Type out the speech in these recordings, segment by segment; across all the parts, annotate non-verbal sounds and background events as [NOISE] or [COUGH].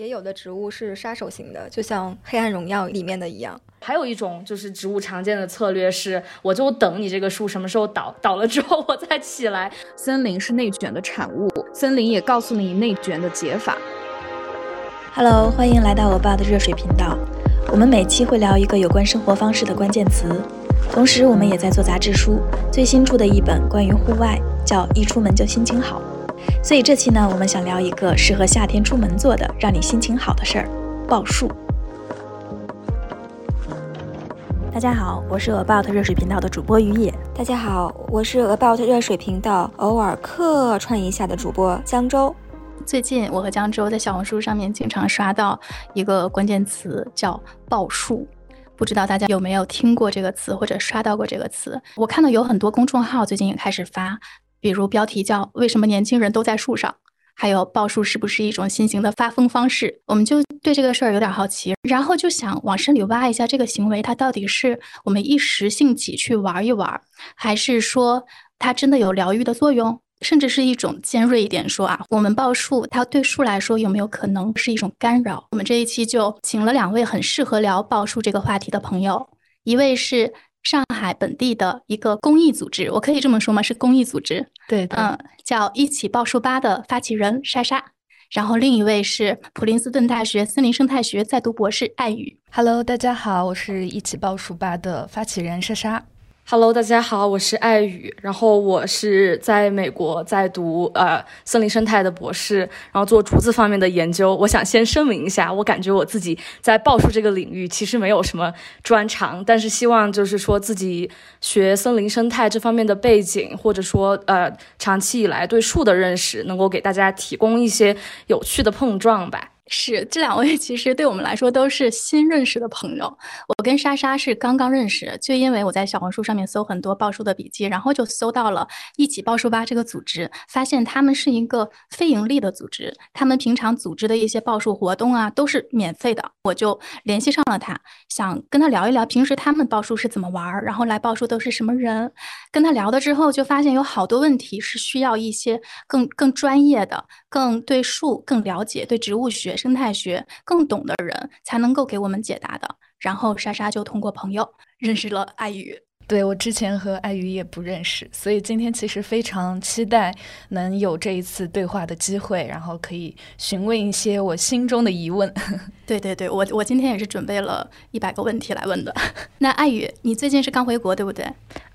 也有的植物是杀手型的，就像《黑暗荣耀》里面的一样。还有一种就是植物常见的策略是，我就等你这个树什么时候倒，倒了之后我再起来。森林是内卷的产物，森林也告诉你内卷的解法。Hello，欢迎来到我爸的热水频道。我们每期会聊一个有关生活方式的关键词，同时我们也在做杂志书，最新出的一本关于户外，叫一出门就心情好。所以这期呢，我们想聊一个适合夏天出门做的，让你心情好的事儿——报数。大家好，我是 About 热水频道的主播于野。大家好，我是 About 热水频道偶尔客串一下的主播江州。最近我和江州在小红书上面经常刷到一个关键词，叫“报数”，不知道大家有没有听过这个词或者刷到过这个词？我看到有很多公众号最近也开始发。比如标题叫“为什么年轻人都在树上”，还有抱树是不是一种新型的发疯方式？我们就对这个事儿有点好奇，然后就想往深里挖一下这个行为，它到底是我们一时兴起去玩一玩，还是说它真的有疗愈的作用？甚至是一种尖锐一点说啊，我们抱树，它对树来说有没有可能是一种干扰？我们这一期就请了两位很适合聊抱树这个话题的朋友，一位是。上海本地的一个公益组织，我可以这么说吗？是公益组织，对，嗯，叫一起报数吧的发起人莎莎，然后另一位是普林斯顿大学森林生态学在读博士艾宇。Hello，大家好，我是一起报数吧的发起人莎莎。Hello，大家好，我是艾宇，然后我是在美国在读呃森林生态的博士，然后做竹子方面的研究。我想先声明一下，我感觉我自己在抱树这个领域其实没有什么专长，但是希望就是说自己学森林生态这方面的背景，或者说呃长期以来对树的认识，能够给大家提供一些有趣的碰撞吧。是这两位，其实对我们来说都是新认识的朋友。我跟莎莎是刚刚认识，就因为我在小红书上面搜很多报数的笔记，然后就搜到了一起报数吧这个组织，发现他们是一个非盈利的组织，他们平常组织的一些报数活动啊都是免费的，我就联系上了他，想跟他聊一聊平时他们报数是怎么玩，然后来报数都是什么人。跟他聊了之后，就发现有好多问题是需要一些更更专业的、更对树更了解、对植物学。生态学更懂的人才能够给我们解答的。然后莎莎就通过朋友认识了爱宇。对我之前和爱宇也不认识，所以今天其实非常期待能有这一次对话的机会，然后可以询问一些我心中的疑问。[LAUGHS] 对对对，我我今天也是准备了一百个问题来问的。[LAUGHS] 那爱宇，你最近是刚回国对不对？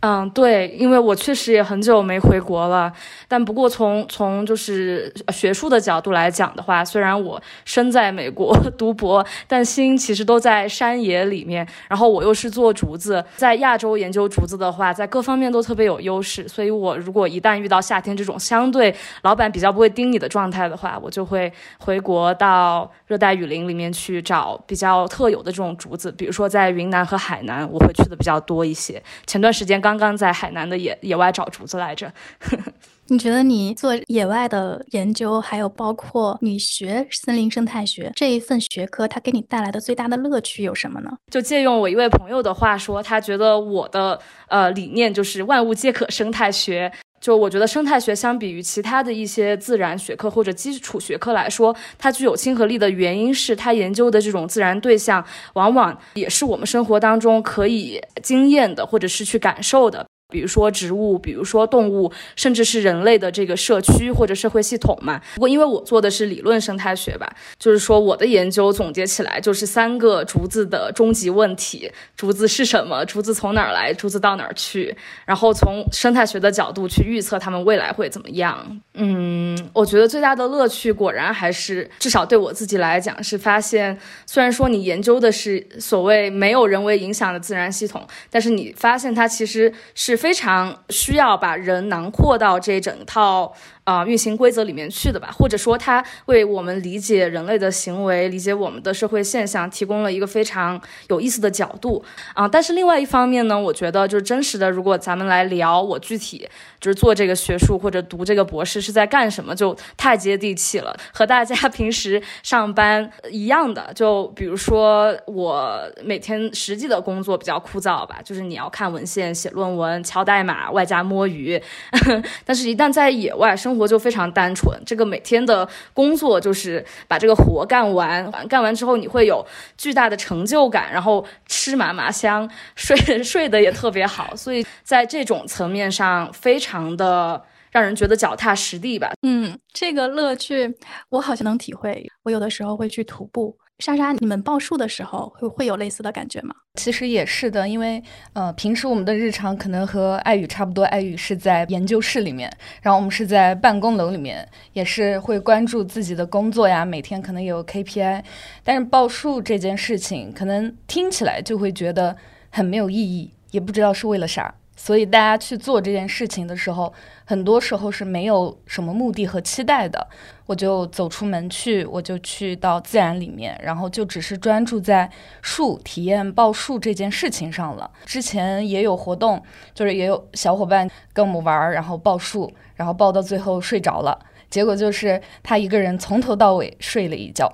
嗯，对，因为我确实也很久没回国了。但不过从从就是学术的角度来讲的话，虽然我身在美国 [LAUGHS] 读博，但心其实都在山野里面。然后我又是做竹子，在亚洲研究竹子的话，在各方面都特别有优势。所以我如果一旦遇到夏天这种相对老板比较不会盯你的状态的话，我就会回国到热带雨林里面去找比较特有的这种竹子。比如说在云南和海南，我会去的比较多一些。前段时间刚。刚刚在海南的野野外找竹子来着。[LAUGHS] 你觉得你做野外的研究，还有包括你学森林生态学这一份学科，它给你带来的最大的乐趣有什么呢？就借用我一位朋友的话说，他觉得我的呃理念就是万物皆可生态学。就我觉得生态学相比于其他的一些自然学科或者基础学科来说，它具有亲和力的原因是它研究的这种自然对象，往往也是我们生活当中可以经验的或者是去感受的。比如说植物，比如说动物，甚至是人类的这个社区或者社会系统嘛。不过因为我做的是理论生态学吧，就是说我的研究总结起来就是三个竹子的终极问题：竹子是什么？竹子从哪儿来？竹子到哪儿去？然后从生态学的角度去预测它们未来会怎么样。嗯，我觉得最大的乐趣果然还是，至少对我自己来讲是发现，虽然说你研究的是所谓没有人为影响的自然系统，但是你发现它其实是。非常需要把人囊括到这整套。啊，运行规则里面去的吧，或者说它为我们理解人类的行为、理解我们的社会现象提供了一个非常有意思的角度啊。但是另外一方面呢，我觉得就是真实的，如果咱们来聊我具体就是做这个学术或者读这个博士是在干什么，就太接地气了，和大家 [LAUGHS] 平时上班一样的。就比如说我每天实际的工作比较枯燥吧，就是你要看文献、写论文、敲代码，外加摸鱼。[LAUGHS] 但是，一旦在野外生生活就非常单纯，这个每天的工作就是把这个活干完，干完之后你会有巨大的成就感，然后吃嘛嘛香，睡 [LAUGHS] 睡得也特别好，所以在这种层面上非常的让人觉得脚踏实地吧。嗯，这个乐趣我好像能体会，我有的时候会去徒步。莎莎，你们报数的时候会会有类似的感觉吗？其实也是的，因为呃，平时我们的日常可能和爱语差不多，爱语是在研究室里面，然后我们是在办公楼里面，也是会关注自己的工作呀，每天可能有 KPI，但是报数这件事情，可能听起来就会觉得很没有意义，也不知道是为了啥。所以大家去做这件事情的时候，很多时候是没有什么目的和期待的。我就走出门去，我就去到自然里面，然后就只是专注在树体验报数这件事情上了。之前也有活动，就是也有小伙伴跟我们玩，然后报数，然后报到最后睡着了，结果就是他一个人从头到尾睡了一觉。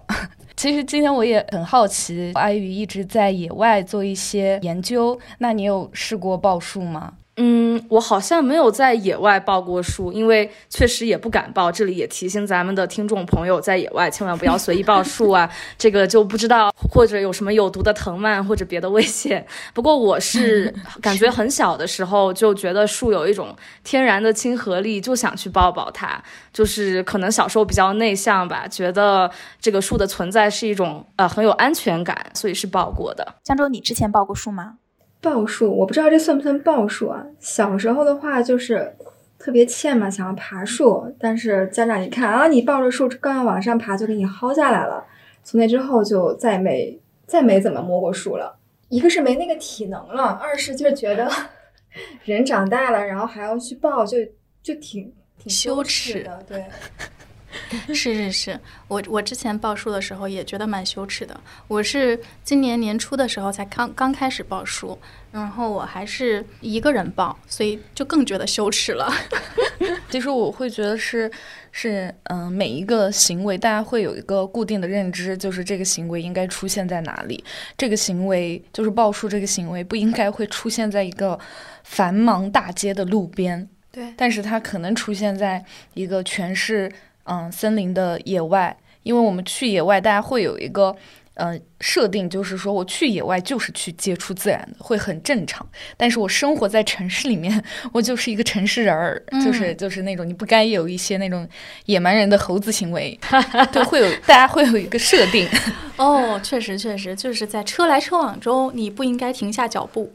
其实今天我也很好奇，阿宇一直在野外做一些研究，那你有试过报数吗？嗯，我好像没有在野外抱过树，因为确实也不敢抱。这里也提醒咱们的听众朋友，在野外千万不要随意抱树啊，[LAUGHS] 这个就不知道或者有什么有毒的藤蔓或者别的危险。不过我是感觉很小的时候就觉得树有一种天然的亲和力，就想去抱抱它。就是可能小时候比较内向吧，觉得这个树的存在是一种呃很有安全感，所以是抱过的。江州，你之前抱过树吗？报数，我不知道这算不算报数啊？小时候的话就是特别欠嘛，想要爬树，但是家长一看啊，你抱着树刚要往上爬，就给你薅下来了。从那之后就再没再没怎么摸过树了。一个是没那个体能了，二是就是觉得人长大了，然后还要去抱，就就挺挺羞耻的，对。[LAUGHS] 是是是，我我之前报数的时候也觉得蛮羞耻的。我是今年年初的时候才刚刚开始报数，然后我还是一个人报，所以就更觉得羞耻了。[LAUGHS] 其实我会觉得是是嗯，每一个行为大家会有一个固定的认知，就是这个行为应该出现在哪里。这个行为就是报数，这个行为不应该会出现在一个繁忙大街的路边。对，但是它可能出现在一个全是。嗯，森林的野外，因为我们去野外，大家会有一个嗯设定，就是说我去野外就是去接触自然的，会很正常。但是我生活在城市里面，[LAUGHS] 我就是一个城市人儿，就是就是那种你不该有一些那种野蛮人的猴子行为，[LAUGHS] 都会有大家会有一个设定。[LAUGHS] 哦，确实确实，就是在车来车往中，你不应该停下脚步，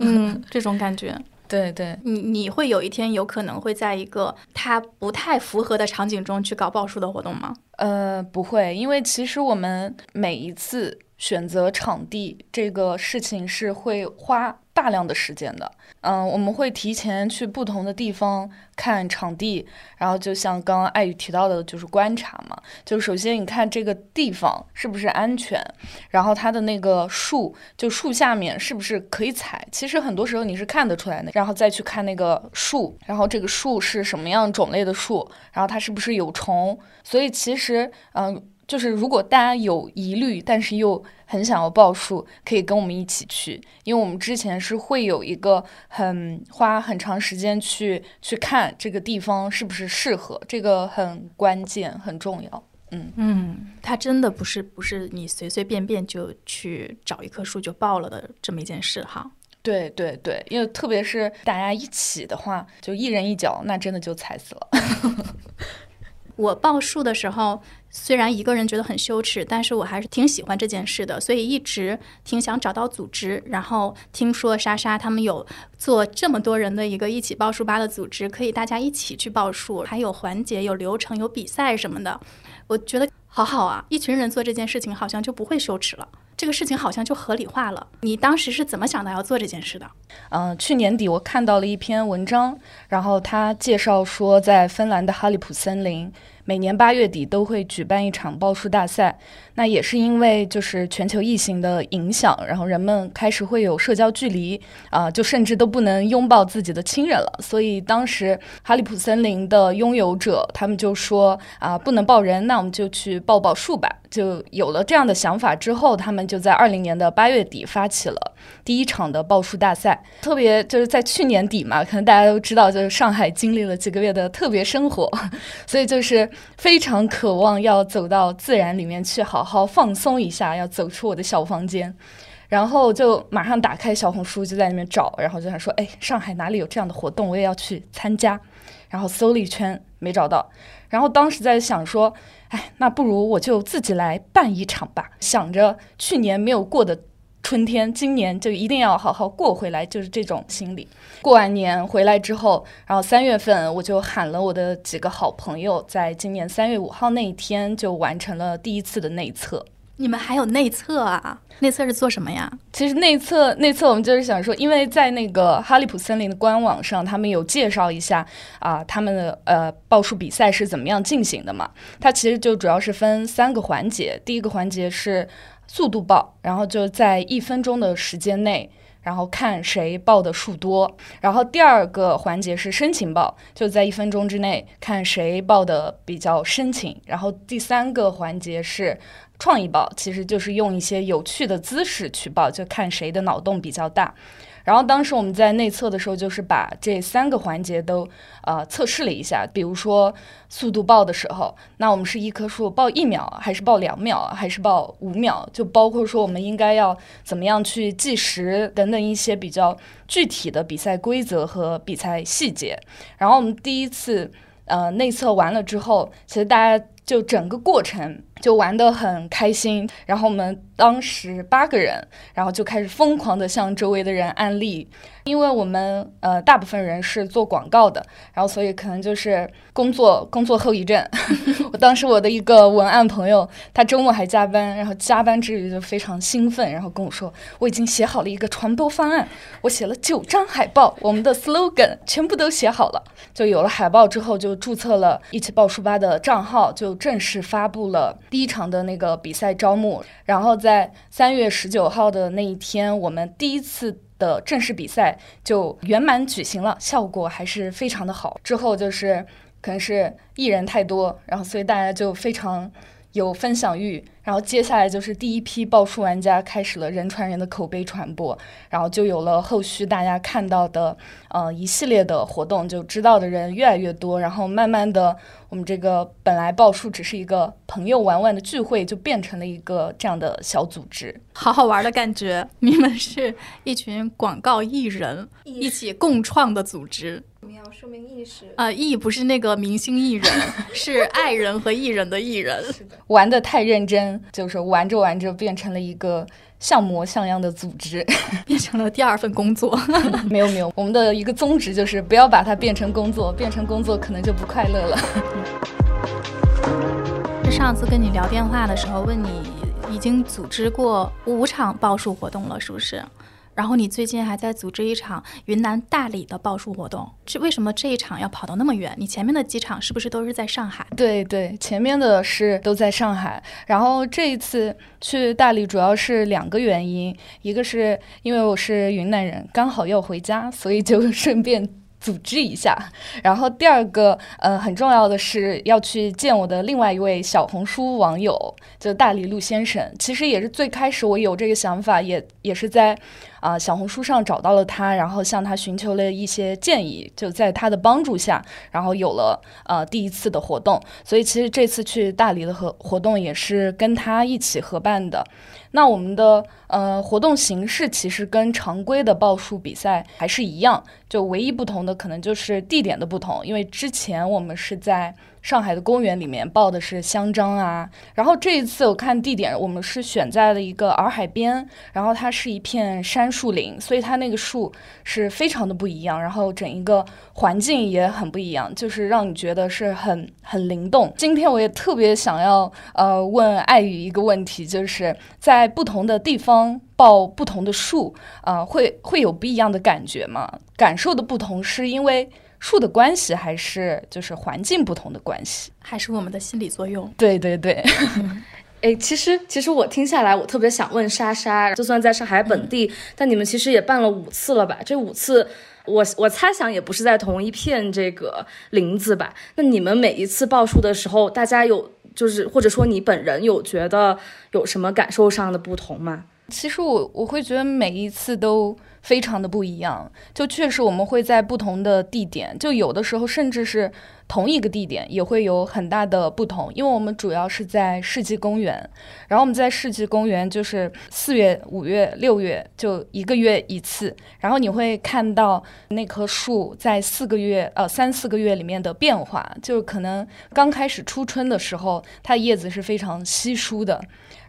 嗯，这种感觉。对对，你你会有一天有可能会在一个它不太符合的场景中去搞报数的活动吗？呃，不会，因为其实我们每一次选择场地这个事情是会花。大量的时间的，嗯，我们会提前去不同的地方看场地，然后就像刚刚艾宇提到的，就是观察嘛。就首先你看这个地方是不是安全，然后它的那个树，就树下面是不是可以踩？其实很多时候你是看得出来的。然后再去看那个树，然后这个树是什么样种类的树，然后它是不是有虫？所以其实，嗯。就是如果大家有疑虑，但是又很想要报数，可以跟我们一起去，因为我们之前是会有一个很花很长时间去去看这个地方是不是适合，这个很关键很重要。嗯嗯，它真的不是不是你随随便便就去找一棵树就报了的这么一件事哈。对对对，因为特别是大家一起的话，就一人一脚，那真的就踩死了。[LAUGHS] 我报数的时候。虽然一个人觉得很羞耻，但是我还是挺喜欢这件事的，所以一直挺想找到组织。然后听说莎莎他们有做这么多人的一个一起报数吧的组织，可以大家一起去报数，还有环节、有流程、有比赛什么的，我觉得好好啊！一群人做这件事情，好像就不会羞耻了，这个事情好像就合理化了。你当时是怎么想到要做这件事的？嗯，去年底我看到了一篇文章，然后他介绍说，在芬兰的哈利普森林。每年八月底都会举办一场报数大赛。那也是因为就是全球疫情的影响，然后人们开始会有社交距离啊，就甚至都不能拥抱自己的亲人了。所以当时哈利普森林的拥有者他们就说啊，不能抱人，那我们就去抱抱树吧。就有了这样的想法之后，他们就在二零年的八月底发起了第一场的报数大赛。特别就是在去年底嘛，可能大家都知道，就是上海经历了几个月的特别生活，[LAUGHS] 所以就是非常渴望要走到自然里面去，好好放松一下，要走出我的小房间。然后就马上打开小红书，就在里面找，然后就想说，哎，上海哪里有这样的活动，我也要去参加。然后搜了一圈，没找到。然后当时在想说。哎，那不如我就自己来办一场吧。想着去年没有过的春天，今年就一定要好好过回来，就是这种心理。过完年回来之后，然后三月份我就喊了我的几个好朋友，在今年三月五号那一天就完成了第一次的内测。你们还有内测啊？内测是做什么呀？其实内测内测，我们就是想说，因为在那个哈利普森林的官网上，他们有介绍一下啊，他们的呃报数比赛是怎么样进行的嘛。它其实就主要是分三个环节，第一个环节是速度报，然后就在一分钟的时间内，然后看谁报的数多；然后第二个环节是申请报，就在一分钟之内看谁报的比较深情；然后第三个环节是。创意报其实就是用一些有趣的姿势去报，就看谁的脑洞比较大。然后当时我们在内测的时候，就是把这三个环节都呃测试了一下。比如说速度报的时候，那我们是一棵树报一秒，还是报两秒，还是报五秒？就包括说我们应该要怎么样去计时等等一些比较具体的比赛规则和比赛细节。然后我们第一次呃内测完了之后，其实大家。就整个过程就玩得很开心，然后我们当时八个人，然后就开始疯狂的向周围的人安利，因为我们呃大部分人是做广告的，然后所以可能就是工作工作后遗症。[LAUGHS] 我当时我的一个文案朋友，他周末还加班，然后加班之余就非常兴奋，然后跟我说我已经写好了一个传播方案，我写了九张海报，我们的 slogan 全部都写好了，就有了海报之后就注册了一起报书吧的账号就。正式发布了第一场的那个比赛招募，然后在三月十九号的那一天，我们第一次的正式比赛就圆满举行了，效果还是非常的好。之后就是可能是艺人太多，然后所以大家就非常。有分享欲，然后接下来就是第一批报数玩家开始了人传人的口碑传播，然后就有了后续大家看到的呃一系列的活动，就知道的人越来越多，然后慢慢的我们这个本来报数只是一个朋友玩玩的聚会，就变成了一个这样的小组织，好好玩的感觉。你们是一群广告艺人一起共创的组织。说明意识啊，艺不是那个明星艺人，[LAUGHS] 是爱人和艺人的艺人。是的 [LAUGHS] 玩的太认真，就是玩着玩着变成了一个像模像样的组织，[LAUGHS] 变成了第二份工作。没有没有，我们的一个宗旨就是不要把它变成工作，变成工作可能就不快乐了。上次跟你聊电话的时候，问你已经组织过五场报数活动了，是不是？然后你最近还在组织一场云南大理的报数活动，这为什么这一场要跑到那么远？你前面的几场是不是都是在上海？对对，前面的是都在上海。然后这一次去大理主要是两个原因，一个是因为我是云南人，刚好要回家，所以就顺便。组织一下，[LAUGHS] 然后第二个，呃，很重要的是要去见我的另外一位小红书网友，就大理陆先生。其实也是最开始我有这个想法，也也是在啊小红书上找到了他，然后向他寻求了一些建议，就在他的帮助下，然后有了呃第一次的活动。所以其实这次去大理的合活动也是跟他一起合办的。那我们的呃活动形式其实跟常规的报数比赛还是一样，就唯一不同的可能就是地点的不同，因为之前我们是在。上海的公园里面报的是香樟啊，然后这一次我看地点，我们是选在了一个洱海边，然后它是一片杉树林，所以它那个树是非常的不一样，然后整一个环境也很不一样，就是让你觉得是很很灵动。今天我也特别想要呃问爱宇一个问题，就是在不同的地方报不同的树啊，会会有不一样的感觉吗？感受的不同是因为。树的关系，还是就是环境不同的关系？还是我们的心理作用？对对对。[LAUGHS] 哎，其实其实我听下来，我特别想问莎莎，就算在上海本地，但你们其实也办了五次了吧？这五次，我我猜想也不是在同一片这个林子吧？那你们每一次报数的时候，大家有就是或者说你本人有觉得有什么感受上的不同吗？其实我我会觉得每一次都。非常的不一样，就确实我们会在不同的地点，就有的时候甚至是同一个地点也会有很大的不同，因为我们主要是在世纪公园，然后我们在世纪公园就是四月、五月、六月就一个月一次，然后你会看到那棵树在四个月呃三四个月里面的变化，就可能刚开始初春的时候，它叶子是非常稀疏的，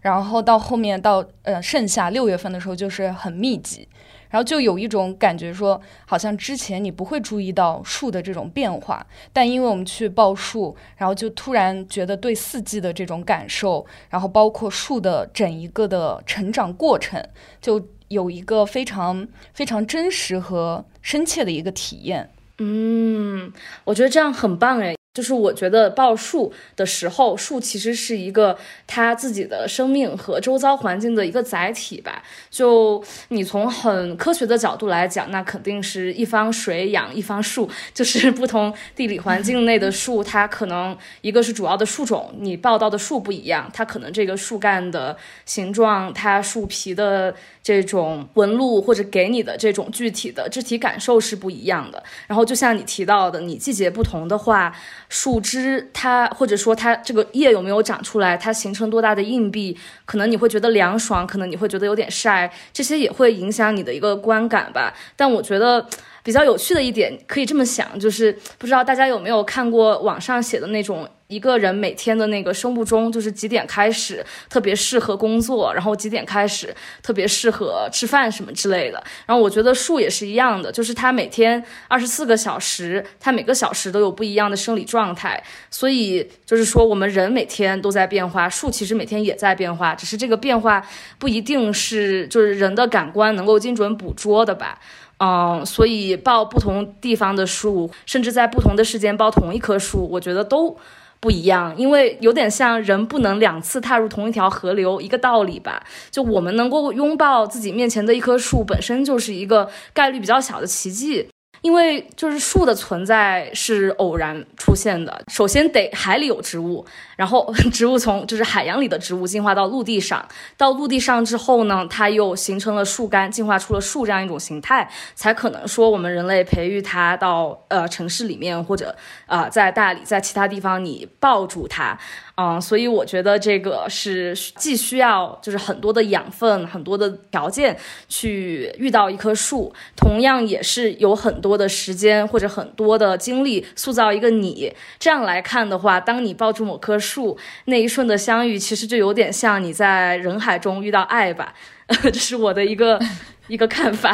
然后到后面到呃盛夏六月份的时候就是很密集。然后就有一种感觉，说好像之前你不会注意到树的这种变化，但因为我们去报树，然后就突然觉得对四季的这种感受，然后包括树的整一个的成长过程，就有一个非常非常真实和深切的一个体验。嗯，我觉得这样很棒诶。就是我觉得报树的时候，树其实是一个它自己的生命和周遭环境的一个载体吧。就你从很科学的角度来讲，那肯定是一方水养一方树，[LAUGHS] 就是不同地理环境内的树，它可能一个是主要的树种，你报道的树不一样，它可能这个树干的形状，它树皮的。这种纹路或者给你的这种具体的肢体感受是不一样的。然后就像你提到的，你季节不同的话，树枝它或者说它这个叶有没有长出来，它形成多大的硬币，可能你会觉得凉爽，可能你会觉得有点晒，这些也会影响你的一个观感吧。但我觉得。比较有趣的一点，可以这么想，就是不知道大家有没有看过网上写的那种一个人每天的那个生物钟，就是几点开始特别适合工作，然后几点开始特别适合吃饭什么之类的。然后我觉得树也是一样的，就是它每天二十四个小时，它每个小时都有不一样的生理状态。所以就是说，我们人每天都在变化，树其实每天也在变化，只是这个变化不一定是就是人的感官能够精准捕捉的吧。嗯，所以报不同地方的树，甚至在不同的时间报同一棵树，我觉得都不一样，因为有点像人不能两次踏入同一条河流一个道理吧。就我们能够拥抱自己面前的一棵树，本身就是一个概率比较小的奇迹。因为就是树的存在是偶然出现的，首先得海里有植物，然后 [LAUGHS] 植物从就是海洋里的植物进化到陆地上，到陆地上之后呢，它又形成了树干，进化出了树这样一种形态，才可能说我们人类培育它到呃城市里面或者啊在大理在其他地方你抱住它。嗯，所以我觉得这个是既需要就是很多的养分、很多的条件去遇到一棵树，同样也是有很多的时间或者很多的精力塑造一个你。这样来看的话，当你抱住某棵树那一瞬的相遇，其实就有点像你在人海中遇到爱吧。[LAUGHS] 这是我的一个一个看法。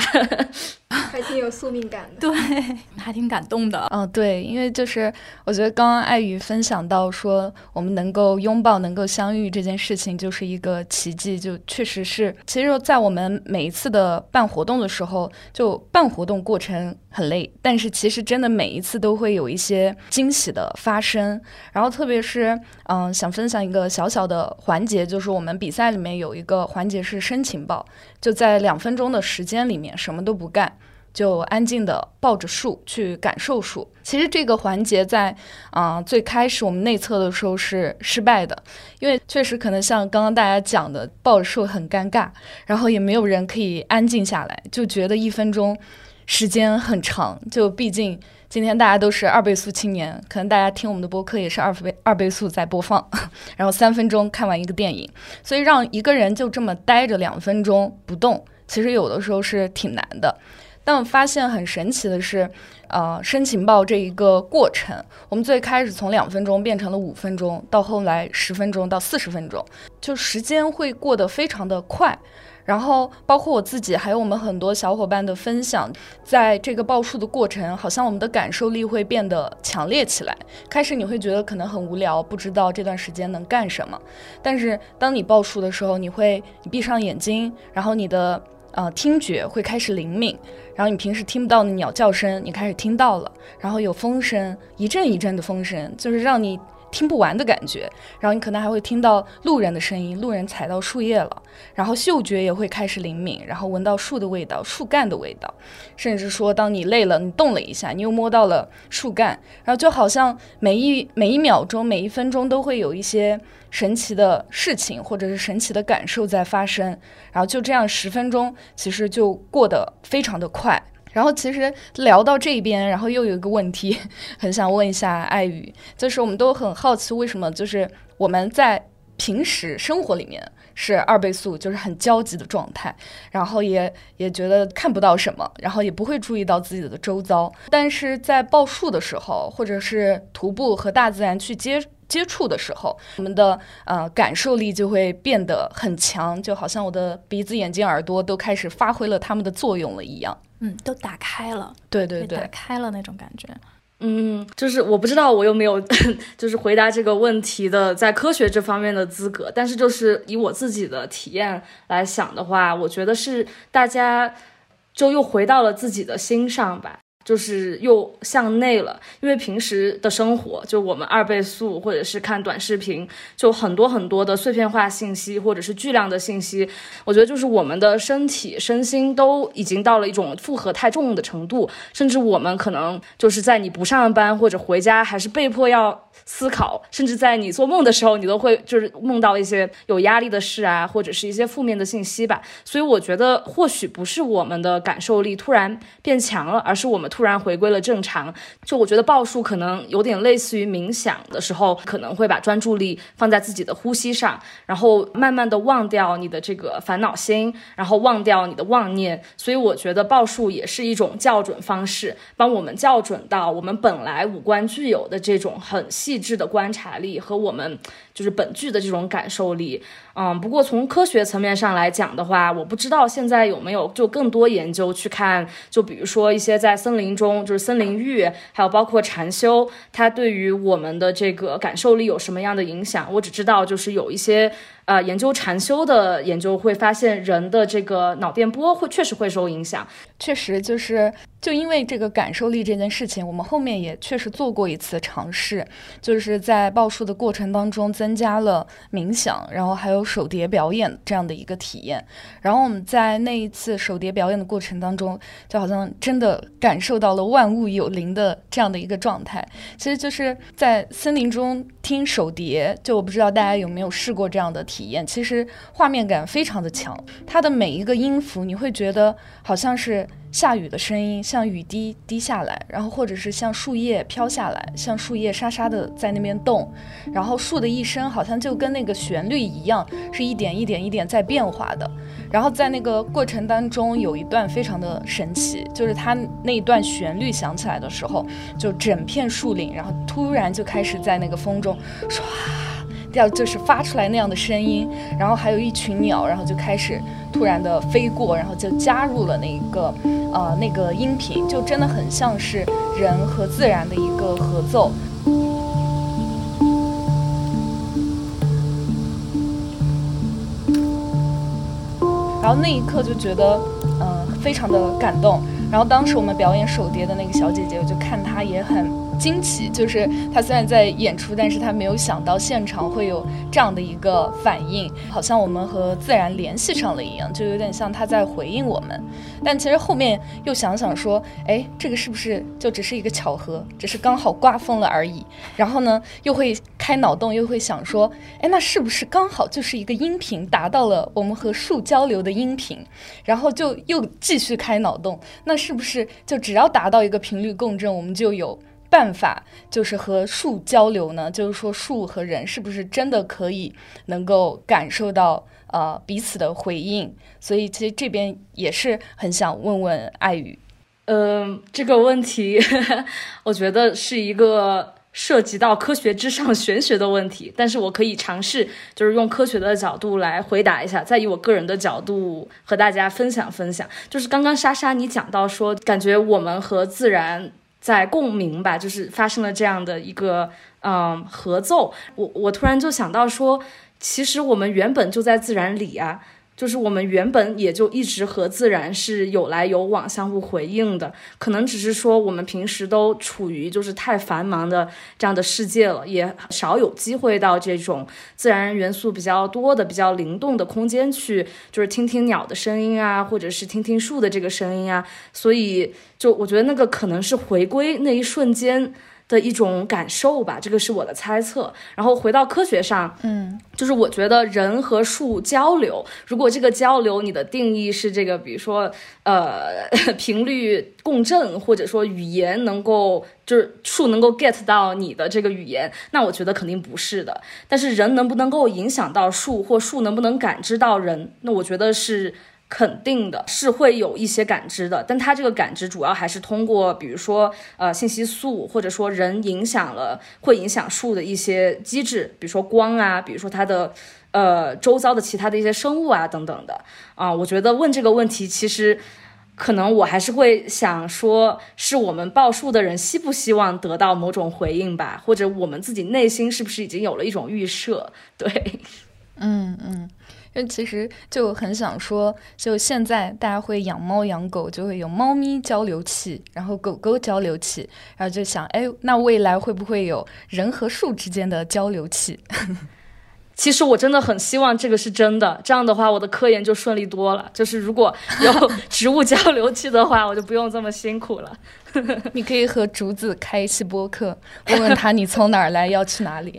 [LAUGHS] 还挺有宿命感的，对，[LAUGHS] 还挺感动的。嗯，对，因为就是我觉得刚刚爱雨分享到说，我们能够拥抱、能够相遇这件事情就是一个奇迹，就确实是。其实，在我们每一次的办活动的时候，就办活动过程很累，但是其实真的每一次都会有一些惊喜的发生。然后，特别是嗯，想分享一个小小的环节，就是我们比赛里面有一个环节是申请报，就在两分钟的时间里面什么都不干。就安静的抱着树去感受树。其实这个环节在啊最开始我们内测的时候是失败的，因为确实可能像刚刚大家讲的，抱着树很尴尬，然后也没有人可以安静下来，就觉得一分钟时间很长。就毕竟今天大家都是二倍速青年，可能大家听我们的播客也是二倍二倍速在播放，[LAUGHS] 然后三分钟看完一个电影，所以让一个人就这么待着两分钟不动，其实有的时候是挺难的。但我发现很神奇的是，呃，申请报这一个过程，我们最开始从两分钟变成了五分钟，到后来十分钟到四十分钟，就时间会过得非常的快。然后包括我自己，还有我们很多小伙伴的分享，在这个报数的过程，好像我们的感受力会变得强烈起来。开始你会觉得可能很无聊，不知道这段时间能干什么，但是当你报数的时候，你会你闭上眼睛，然后你的。呃听觉会开始灵敏，然后你平时听不到的鸟叫声，你开始听到了，然后有风声，一阵一阵的风声，就是让你。听不完的感觉，然后你可能还会听到路人的声音，路人踩到树叶了，然后嗅觉也会开始灵敏，然后闻到树的味道、树干的味道，甚至说当你累了，你动了一下，你又摸到了树干，然后就好像每一每一秒钟、每一分钟都会有一些神奇的事情或者是神奇的感受在发生，然后就这样十分钟其实就过得非常的快。然后其实聊到这边，然后又有一个问题，[LAUGHS] 很想问一下爱宇，就是我们都很好奇，为什么就是我们在平时生活里面是二倍速，就是很焦急的状态，然后也也觉得看不到什么，然后也不会注意到自己的周遭，但是在报数的时候，或者是徒步和大自然去接接触的时候，我们的呃感受力就会变得很强，就好像我的鼻子、眼睛、耳朵都开始发挥了他们的作用了一样。嗯，都打开了，对对对，打开了那种感觉。嗯，就是我不知道我有没有 [LAUGHS] 就是回答这个问题的在科学这方面的资格，但是就是以我自己的体验来想的话，我觉得是大家就又回到了自己的心上吧。就是又向内了，因为平时的生活，就我们二倍速或者是看短视频，就很多很多的碎片化信息或者是巨量的信息，我觉得就是我们的身体身心都已经到了一种负荷太重的程度，甚至我们可能就是在你不上班或者回家，还是被迫要。思考，甚至在你做梦的时候，你都会就是梦到一些有压力的事啊，或者是一些负面的信息吧。所以我觉得，或许不是我们的感受力突然变强了，而是我们突突然回归了正常。就我觉得报数可能有点类似于冥想的时候，可能会把专注力放在自己的呼吸上，然后慢慢的忘掉你的这个烦恼心，然后忘掉你的妄念。所以我觉得报数也是一种校准方式，帮我们校准到我们本来五官具有的这种很细。致的观察力和我们就是本剧的这种感受力，嗯，不过从科学层面上来讲的话，我不知道现在有没有就更多研究去看，就比如说一些在森林中就是森林浴，还有包括禅修，它对于我们的这个感受力有什么样的影响？我只知道就是有一些。呃，研究禅修的研究会发现，人的这个脑电波会确实会受影响。确实，就是就因为这个感受力这件事情，我们后面也确实做过一次尝试，就是在报数的过程当中增加了冥想，然后还有手碟表演这样的一个体验。然后我们在那一次手碟表演的过程当中，就好像真的感受到了万物有灵的这样的一个状态。其实就是在森林中听手碟，就我不知道大家有没有试过这样的体。验其实画面感非常的强，它的每一个音符你会觉得好像是下雨的声音，像雨滴滴下来，然后或者是像树叶飘下来，像树叶沙沙的在那边动，然后树的一声好像就跟那个旋律一样，是一点一点一点在变化的。然后在那个过程当中有一段非常的神奇，就是它那一段旋律响起来的时候，就整片树林，然后突然就开始在那个风中唰。掉就是发出来那样的声音，然后还有一群鸟，然后就开始突然的飞过，然后就加入了那一个呃那个音频，就真的很像是人和自然的一个合奏。然后那一刻就觉得嗯非常的感动。然后当时我们表演手碟的那个小姐姐，我就看她也很。惊奇就是他虽然在演出，但是他没有想到现场会有这样的一个反应，好像我们和自然联系上了一样，就有点像他在回应我们。但其实后面又想想说，哎，这个是不是就只是一个巧合，只是刚好刮风了而已？然后呢，又会开脑洞，又会想说，哎，那是不是刚好就是一个音频达到了我们和树交流的音频？然后就又继续开脑洞，那是不是就只要达到一个频率共振，我们就有？办法就是和树交流呢，就是说树和人是不是真的可以能够感受到呃彼此的回应？所以其实这边也是很想问问爱宇，嗯，这个问题我觉得是一个涉及到科学之上玄学的问题，但是我可以尝试就是用科学的角度来回答一下，再以我个人的角度和大家分享分享。就是刚刚莎莎你讲到说，感觉我们和自然。在共鸣吧，就是发生了这样的一个嗯合奏。我我突然就想到说，其实我们原本就在自然里啊，就是我们原本也就一直和自然是有来有往、相互回应的，可能只是说我们平时都处于就是太繁忙的这样的世界了，也少有机会到这种自然元素比较多的、比较灵动的空间去，就是听听鸟的声音啊，或者是听听树的这个声音啊，所以就我觉得那个可能是回归那一瞬间。的一种感受吧，这个是我的猜测。然后回到科学上，嗯，就是我觉得人和树交流，如果这个交流你的定义是这个，比如说呃 [LAUGHS] 频率共振，或者说语言能够就是树能够 get 到你的这个语言，那我觉得肯定不是的。但是人能不能够影响到树，或树能不能感知到人，那我觉得是。肯定的是会有一些感知的，但它这个感知主要还是通过，比如说呃信息素，或者说人影响了会影响树的一些机制，比如说光啊，比如说它的呃周遭的其他的一些生物啊等等的啊。我觉得问这个问题，其实可能我还是会想说，是我们报数的人希不希望得到某种回应吧，或者我们自己内心是不是已经有了一种预设？对，嗯嗯。因为其实就很想说，就现在大家会养猫养狗，就会有猫咪交流器，然后狗狗交流器，然后就想，哎，那未来会不会有人和树之间的交流器？[LAUGHS] 其实我真的很希望这个是真的，这样的话我的科研就顺利多了。就是如果有 [LAUGHS] 植物交流器的话，我就不用这么辛苦了。[LAUGHS] 你可以和竹子开一期播客，问问他你从哪儿来，要去哪里。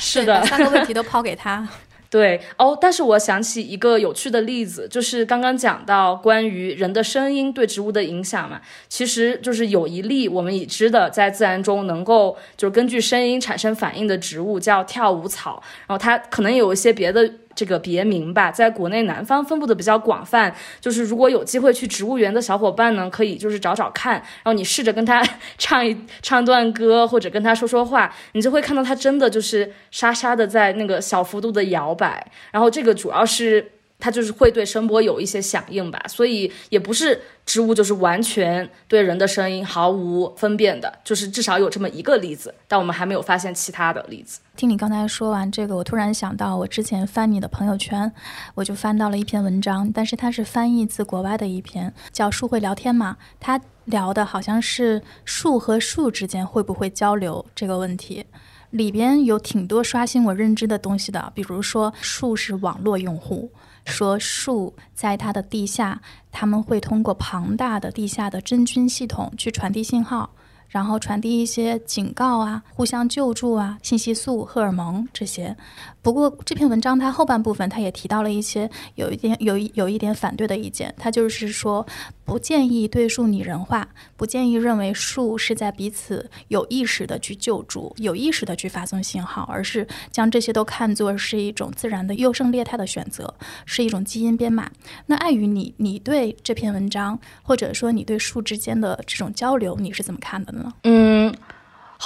是的，三个问题都抛给他。对哦，但是我想起一个有趣的例子，就是刚刚讲到关于人的声音对植物的影响嘛，其实就是有一例我们已知的在自然中能够就是根据声音产生反应的植物叫跳舞草，然后它可能有一些别的。这个别名吧，在国内南方分布的比较广泛。就是如果有机会去植物园的小伙伴呢，可以就是找找看，然后你试着跟他 [LAUGHS] 唱一唱段歌，或者跟他说说话，你就会看到他真的就是沙沙的在那个小幅度的摇摆。然后这个主要是。它就是会对声波有一些响应吧，所以也不是植物就是完全对人的声音毫无分辨的，就是至少有这么一个例子，但我们还没有发现其他的例子。听你刚才说完这个，我突然想到，我之前翻你的朋友圈，我就翻到了一篇文章，但是它是翻译自国外的一篇，叫《树会聊天》嘛，它聊的好像是树和树之间会不会交流这个问题。里边有挺多刷新我认知的东西的，比如说树是网络用户，说树在它的地下，他们会通过庞大的地下的真菌系统去传递信号。然后传递一些警告啊，互相救助啊，信息素、荷尔蒙这些。不过这篇文章它后半部分，它也提到了一些有一点有一有一点反对的意见。它就是说，不建议对树拟人化，不建议认为树是在彼此有意识的去救助、有意识的去发送信号，而是将这些都看作是一种自然的优胜劣汰的选择，是一种基因编码。那碍于你，你对这篇文章，或者说你对树之间的这种交流，你是怎么看的呢？嗯，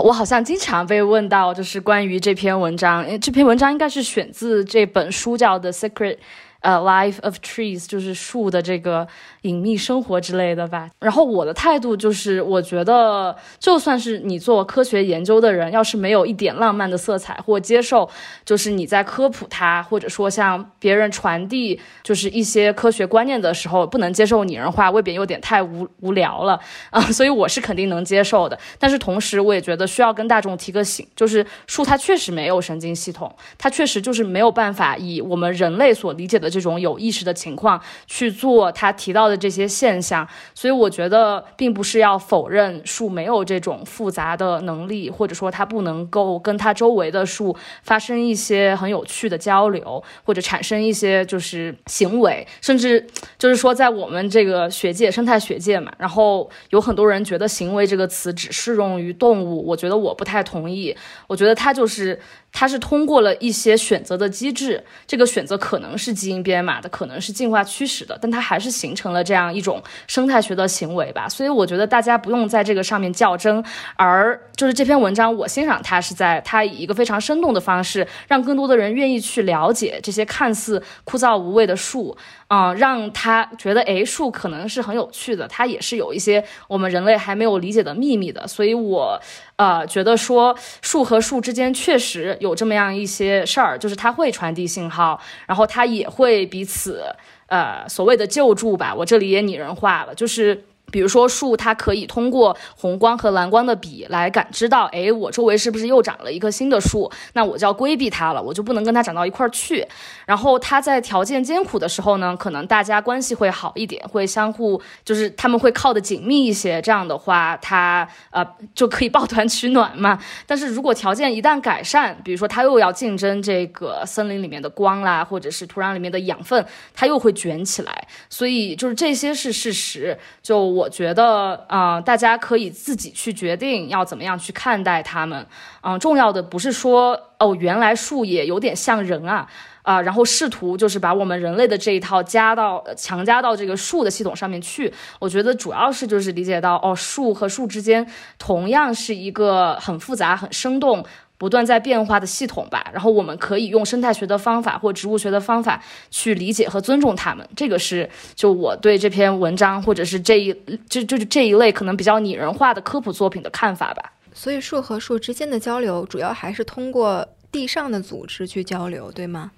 我好像经常被问到，就是关于这篇文章，这篇文章应该是选自这本书，叫《The Secret》。呃，life of trees 就是树的这个隐秘生活之类的吧。然后我的态度就是，我觉得就算是你做科学研究的人，要是没有一点浪漫的色彩，或接受就是你在科普它，或者说向别人传递就是一些科学观念的时候，不能接受拟人化，未免有点太无无聊了 [LAUGHS] 啊。所以我是肯定能接受的。但是同时，我也觉得需要跟大众提个醒，就是树它确实没有神经系统，它确实就是没有办法以我们人类所理解的。这种有意识的情况去做它提到的这些现象，所以我觉得并不是要否认树没有这种复杂的能力，或者说它不能够跟它周围的树发生一些很有趣的交流，或者产生一些就是行为，甚至就是说在我们这个学界生态学界嘛，然后有很多人觉得“行为”这个词只适用于动物，我觉得我不太同意，我觉得它就是。它是通过了一些选择的机制，这个选择可能是基因编码的，可能是进化驱使的，但它还是形成了这样一种生态学的行为吧。所以我觉得大家不用在这个上面较真，而就是这篇文章，我欣赏它是在它以一个非常生动的方式，让更多的人愿意去了解这些看似枯燥无味的树。嗯，让他觉得，哎，树可能是很有趣的，它也是有一些我们人类还没有理解的秘密的。所以，我，呃，觉得说树和树之间确实有这么样一些事儿，就是它会传递信号，然后它也会。彼此呃所谓的救助吧，我这里也拟人化了，就是。比如说树，它可以通过红光和蓝光的比来感知到，哎，我周围是不是又长了一棵新的树？那我就要规避它了，我就不能跟它长到一块儿去。然后它在条件艰苦的时候呢，可能大家关系会好一点，会相互就是他们会靠得紧密一些。这样的话，它呃就可以抱团取暖嘛。但是如果条件一旦改善，比如说它又要竞争这个森林里面的光啦，或者是土壤里面的养分，它又会卷起来。所以就是这些是事实。就我觉得，啊，大家可以自己去决定要怎么样去看待它们。嗯，重要的不是说，哦，原来树也有点像人啊，啊，然后试图就是把我们人类的这一套加到强加到这个树的系统上面去。我觉得主要是就是理解到，哦，树和树之间同样是一个很复杂、很生动。不断在变化的系统吧，然后我们可以用生态学的方法或植物学的方法去理解和尊重它们。这个是就我对这篇文章或者是这一就就是这一类可能比较拟人化的科普作品的看法吧。所以树和树之间的交流主要还是通过地上的组织去交流，对吗？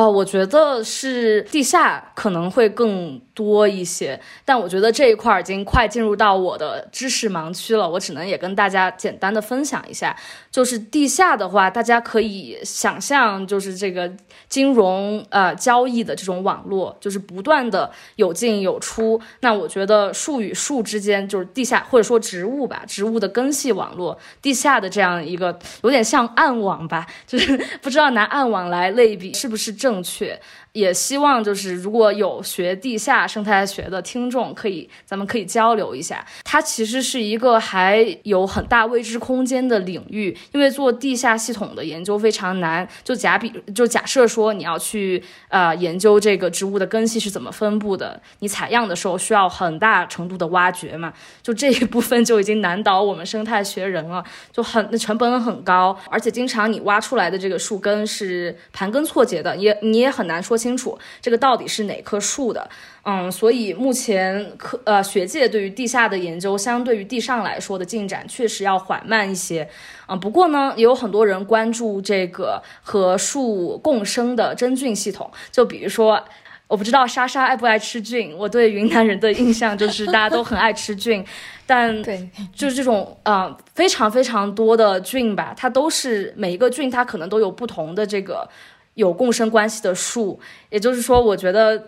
呃，我觉得是地下可能会更。多一些，但我觉得这一块已经快进入到我的知识盲区了，我只能也跟大家简单的分享一下。就是地下的话，大家可以想象，就是这个金融呃交易的这种网络，就是不断的有进有出。那我觉得树与树之间，就是地下或者说植物吧，植物的根系网络，地下的这样一个有点像暗网吧，就是 [LAUGHS] 不知道拿暗网来类比是不是正正确也希望就是如果有学地下生态学的听众，可以咱们可以交流一下。它其实是一个还有很大未知空间的领域，因为做地下系统的研究非常难。就假比就假设说你要去呃研究这个植物的根系是怎么分布的，你采样的时候需要很大程度的挖掘嘛，就这一部分就已经难倒我们生态学人了，就很那成本很高，而且经常你挖出来的这个树根是盘根错节的，也你也很难说。清楚这个到底是哪棵树的，嗯，所以目前科呃学界对于地下的研究，相对于地上来说的进展确实要缓慢一些，嗯，不过呢，也有很多人关注这个和树共生的真菌系统，就比如说，我不知道莎莎爱不爱吃菌，我对云南人的印象就是大家都很爱吃菌，但 [LAUGHS] 对，就是这种啊非常非常多的菌吧，它都是每一个菌它可能都有不同的这个。有共生关系的树，也就是说，我觉得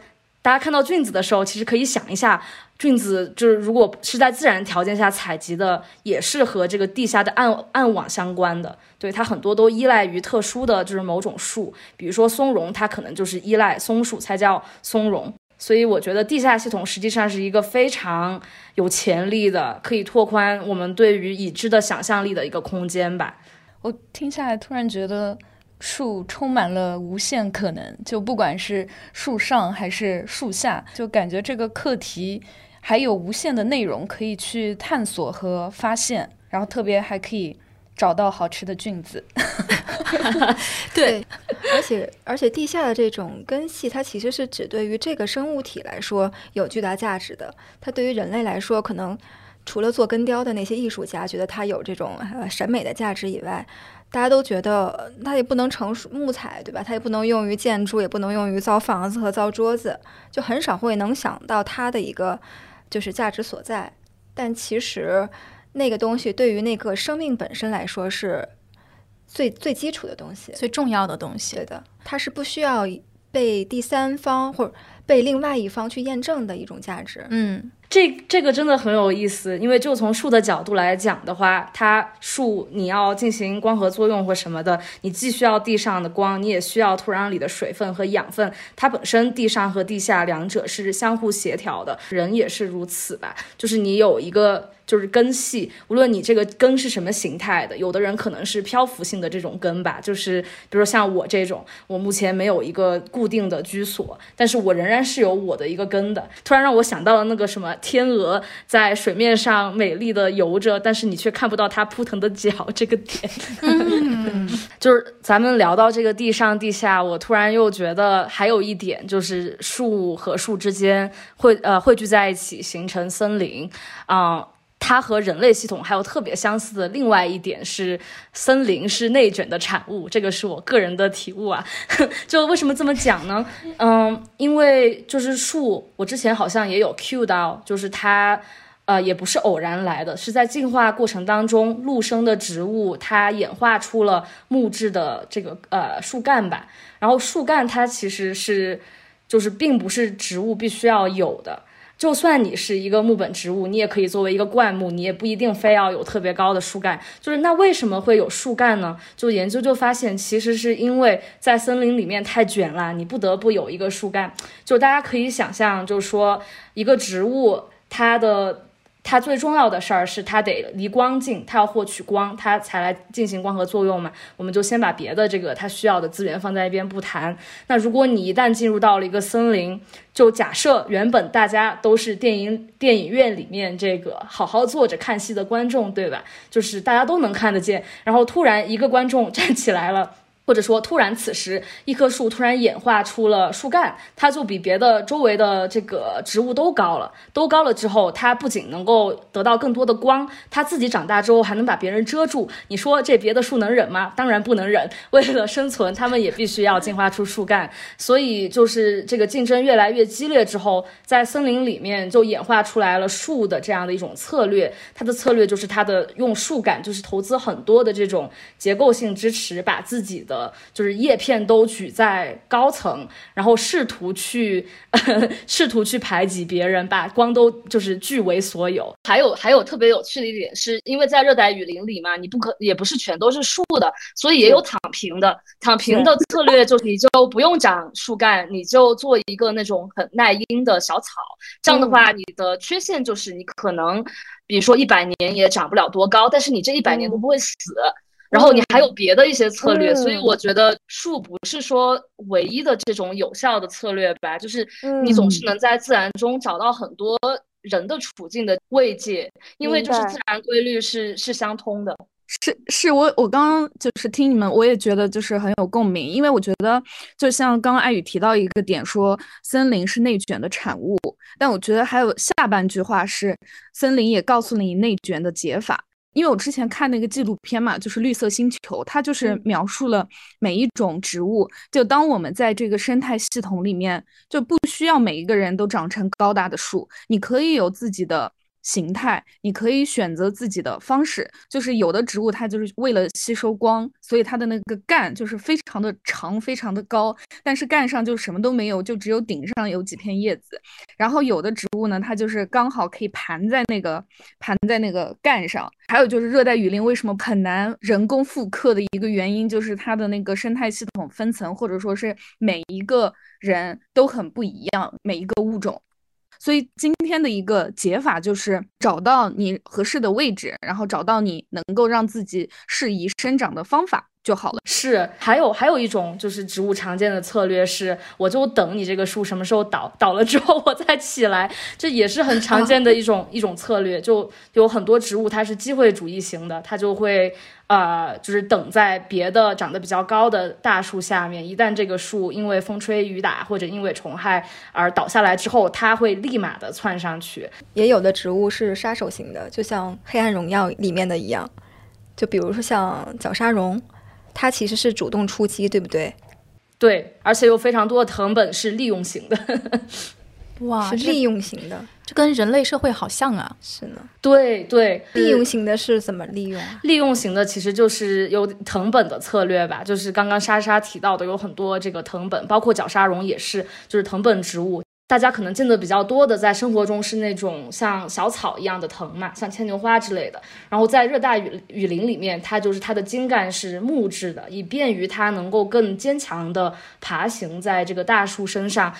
大家看到菌子的时候，其实可以想一下，菌子就是如果是在自然条件下采集的，也是和这个地下的暗暗网相关的。对它很多都依赖于特殊的就是某种树，比如说松茸，它可能就是依赖松树才叫松茸。所以我觉得地下系统实际上是一个非常有潜力的，可以拓宽我们对于已知的想象力的一个空间吧。我听下来突然觉得。树充满了无限可能，就不管是树上还是树下，就感觉这个课题还有无限的内容可以去探索和发现，然后特别还可以找到好吃的菌子。[LAUGHS] 对，而且而且地下的这种根系，它其实是只对于这个生物体来说有巨大价值的，它对于人类来说可能。除了做根雕的那些艺术家觉得它有这种呃审美的价值以外，大家都觉得它也不能成木材，对吧？它也不能用于建筑，也不能用于造房子和造桌子，就很少会能想到它的一个就是价值所在。但其实那个东西对于那个生命本身来说是最最基础的东西，最重要的东西。对的，它是不需要被第三方或者被另外一方去验证的一种价值。嗯。这这个真的很有意思，因为就从树的角度来讲的话，它树你要进行光合作用或什么的，你既需要地上的光，你也需要土壤里的水分和养分。它本身地上和地下两者是相互协调的，人也是如此吧？就是你有一个。就是根系，无论你这个根是什么形态的，有的人可能是漂浮性的这种根吧，就是比如说像我这种，我目前没有一个固定的居所，但是我仍然是有我的一个根的。突然让我想到了那个什么天鹅在水面上美丽的游着，但是你却看不到它扑腾的脚这个点。[LAUGHS] 就是咱们聊到这个地上地下，我突然又觉得还有一点，就是树和树之间会呃汇聚在一起形成森林，啊。它和人类系统还有特别相似的另外一点是，森林是内卷的产物。这个是我个人的体悟啊。[LAUGHS] 就为什么这么讲呢？嗯，因为就是树，我之前好像也有 cue 到，就是它。呃，也不是偶然来的，是在进化过程当中，陆生的植物它演化出了木质的这个呃树干吧。然后树干它其实是，就是并不是植物必须要有的。就算你是一个木本植物，你也可以作为一个灌木，你也不一定非要有特别高的树干。就是那为什么会有树干呢？就研究就发现，其实是因为在森林里面太卷了，你不得不有一个树干。就大家可以想象，就是说一个植物它的。它最重要的事儿是它得离光近，它要获取光，它才来进行光合作用嘛。我们就先把别的这个它需要的资源放在一边不谈。那如果你一旦进入到了一个森林，就假设原本大家都是电影电影院里面这个好好坐着看戏的观众，对吧？就是大家都能看得见，然后突然一个观众站起来了。或者说，突然此时一棵树突然演化出了树干，它就比别的周围的这个植物都高了。都高了之后，它不仅能够得到更多的光，它自己长大之后还能把别人遮住。你说这别的树能忍吗？当然不能忍。[LAUGHS] 为了生存，它们也必须要进化出树干。所以就是这个竞争越来越激烈之后，在森林里面就演化出来了树的这样的一种策略。它的策略就是它的用树干，就是投资很多的这种结构性支持，把自己的。的就是叶片都举在高层，然后试图去试图去排挤别人，把光都就是据为所有。还有还有特别有趣的一点，是因为在热带雨林里嘛，你不可也不是全都是树的，所以也有躺平的。躺平的策略就是你就不用长树干，你就做一个那种很耐阴的小草。这样的话，你的缺陷就是你可能，比如说一百年也长不了多高，但是你这一百年都不会死。然后你还有别的一些策略，所以我觉得树不是说唯一的这种有效的策略吧，就是你总是能在自然中找到很多人的处境的慰藉，因为就是自然规律是是相通的。是是，我我刚刚就是听你们，我也觉得就是很有共鸣，因为我觉得就像刚刚艾雨提到一个点，说森林是内卷的产物，但我觉得还有下半句话是森林也告诉你内卷的解法。因为我之前看那个纪录片嘛，就是《绿色星球》，它就是描述了每一种植物。就当我们在这个生态系统里面，就不需要每一个人都长成高大的树，你可以有自己的。形态，你可以选择自己的方式。就是有的植物，它就是为了吸收光，所以它的那个干就是非常的长，非常的高。但是干上就什么都没有，就只有顶上有几片叶子。然后有的植物呢，它就是刚好可以盘在那个盘在那个干上。还有就是热带雨林为什么很难人工复刻的一个原因，就是它的那个生态系统分层，或者说是每一个人都很不一样，每一个物种。所以今天的一个解法就是找到你合适的位置，然后找到你能够让自己适宜生长的方法。就好了。是，还有还有一种就是植物常见的策略是，我就等你这个树什么时候倒，倒了之后 [LAUGHS] 我再起来，这也是很常见的一种一种策略。就有很多植物它是机会主义型的，它就会。呃，就是等在别的长得比较高的大树下面，一旦这个树因为风吹雨打或者因为虫害而倒下来之后，它会立马的窜上去。也有的植物是杀手型的，就像《黑暗荣耀》里面的一样，就比如说像角鲨绒，它其实是主动出击，对不对？对，而且有非常多的藤本是利用型的。[LAUGHS] 哇，是利用型的，这跟人类社会好像啊。是呢，对对，利用型的是怎么利用？利用型的其实就是有藤本的策略吧，就是刚刚莎莎提到的，有很多这个藤本，包括绞杀绒也是，就是藤本植物。大家可能见的比较多的，在生活中是那种像小草一样的藤嘛，像牵牛花之类的。然后在热带雨雨林里面，它就是它的茎干是木质的，以便于它能够更坚强的爬行在这个大树身上。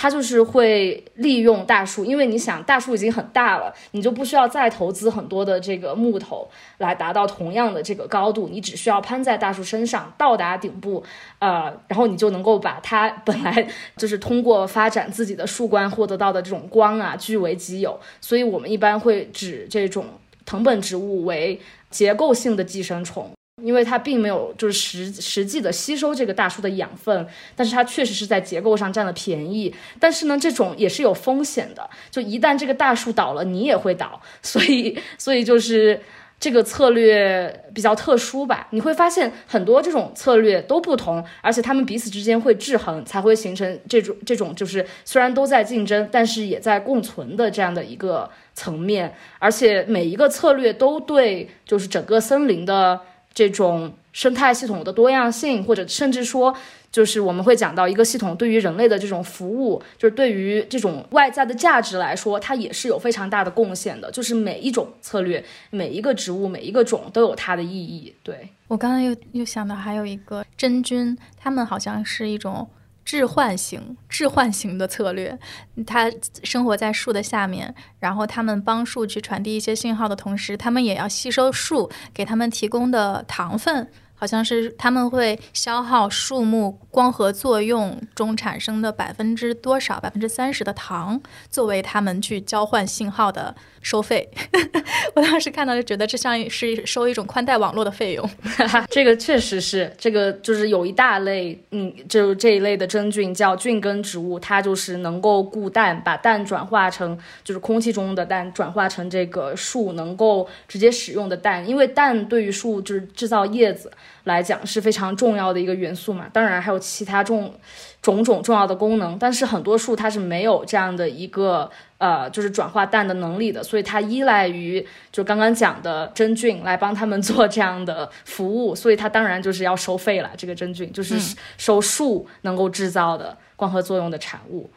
它就是会利用大树，因为你想大树已经很大了，你就不需要再投资很多的这个木头来达到同样的这个高度，你只需要攀在大树身上到达顶部，呃，然后你就能够把它 [LAUGHS] 本来就是通过发展自己的树冠获得到的这种光啊据为己有。所以我们一般会指这种藤本植物为结构性的寄生虫。因为它并没有就是实实际的吸收这个大树的养分，但是它确实是在结构上占了便宜。但是呢，这种也是有风险的，就一旦这个大树倒了，你也会倒。所以，所以就是这个策略比较特殊吧。你会发现很多这种策略都不同，而且他们彼此之间会制衡，才会形成这种这种就是虽然都在竞争，但是也在共存的这样的一个层面。而且每一个策略都对就是整个森林的。这种生态系统的多样性，或者甚至说，就是我们会讲到一个系统对于人类的这种服务，就是对于这种外在的价值来说，它也是有非常大的贡献的。就是每一种策略，每一个植物，每一个种都有它的意义。对我刚刚又又想到还有一个真菌，它们好像是一种。置换型、置换型的策略，它生活在树的下面，然后它们帮树去传递一些信号的同时，它们也要吸收树给它们提供的糖分。好像是他们会消耗树木光合作用中产生的百分之多少，百分之三十的糖，作为他们去交换信号的收费。[LAUGHS] 我当时看到就觉得这像是收一种宽带网络的费用。[LAUGHS] 这个确实是，这个就是有一大类，嗯，就这一类的真菌叫菌根植物，它就是能够固氮，把氮转化成就是空气中的氮，转化成这个树能够直接使用的氮，因为氮对于树就是制造叶子。来讲是非常重要的一个元素嘛，当然还有其他种种种重要的功能，但是很多树它是没有这样的一个呃，就是转化氮的能力的，所以它依赖于就刚刚讲的真菌来帮他们做这样的服务，所以它当然就是要收费了。这个真菌就是收树能够制造的光合作用的产物。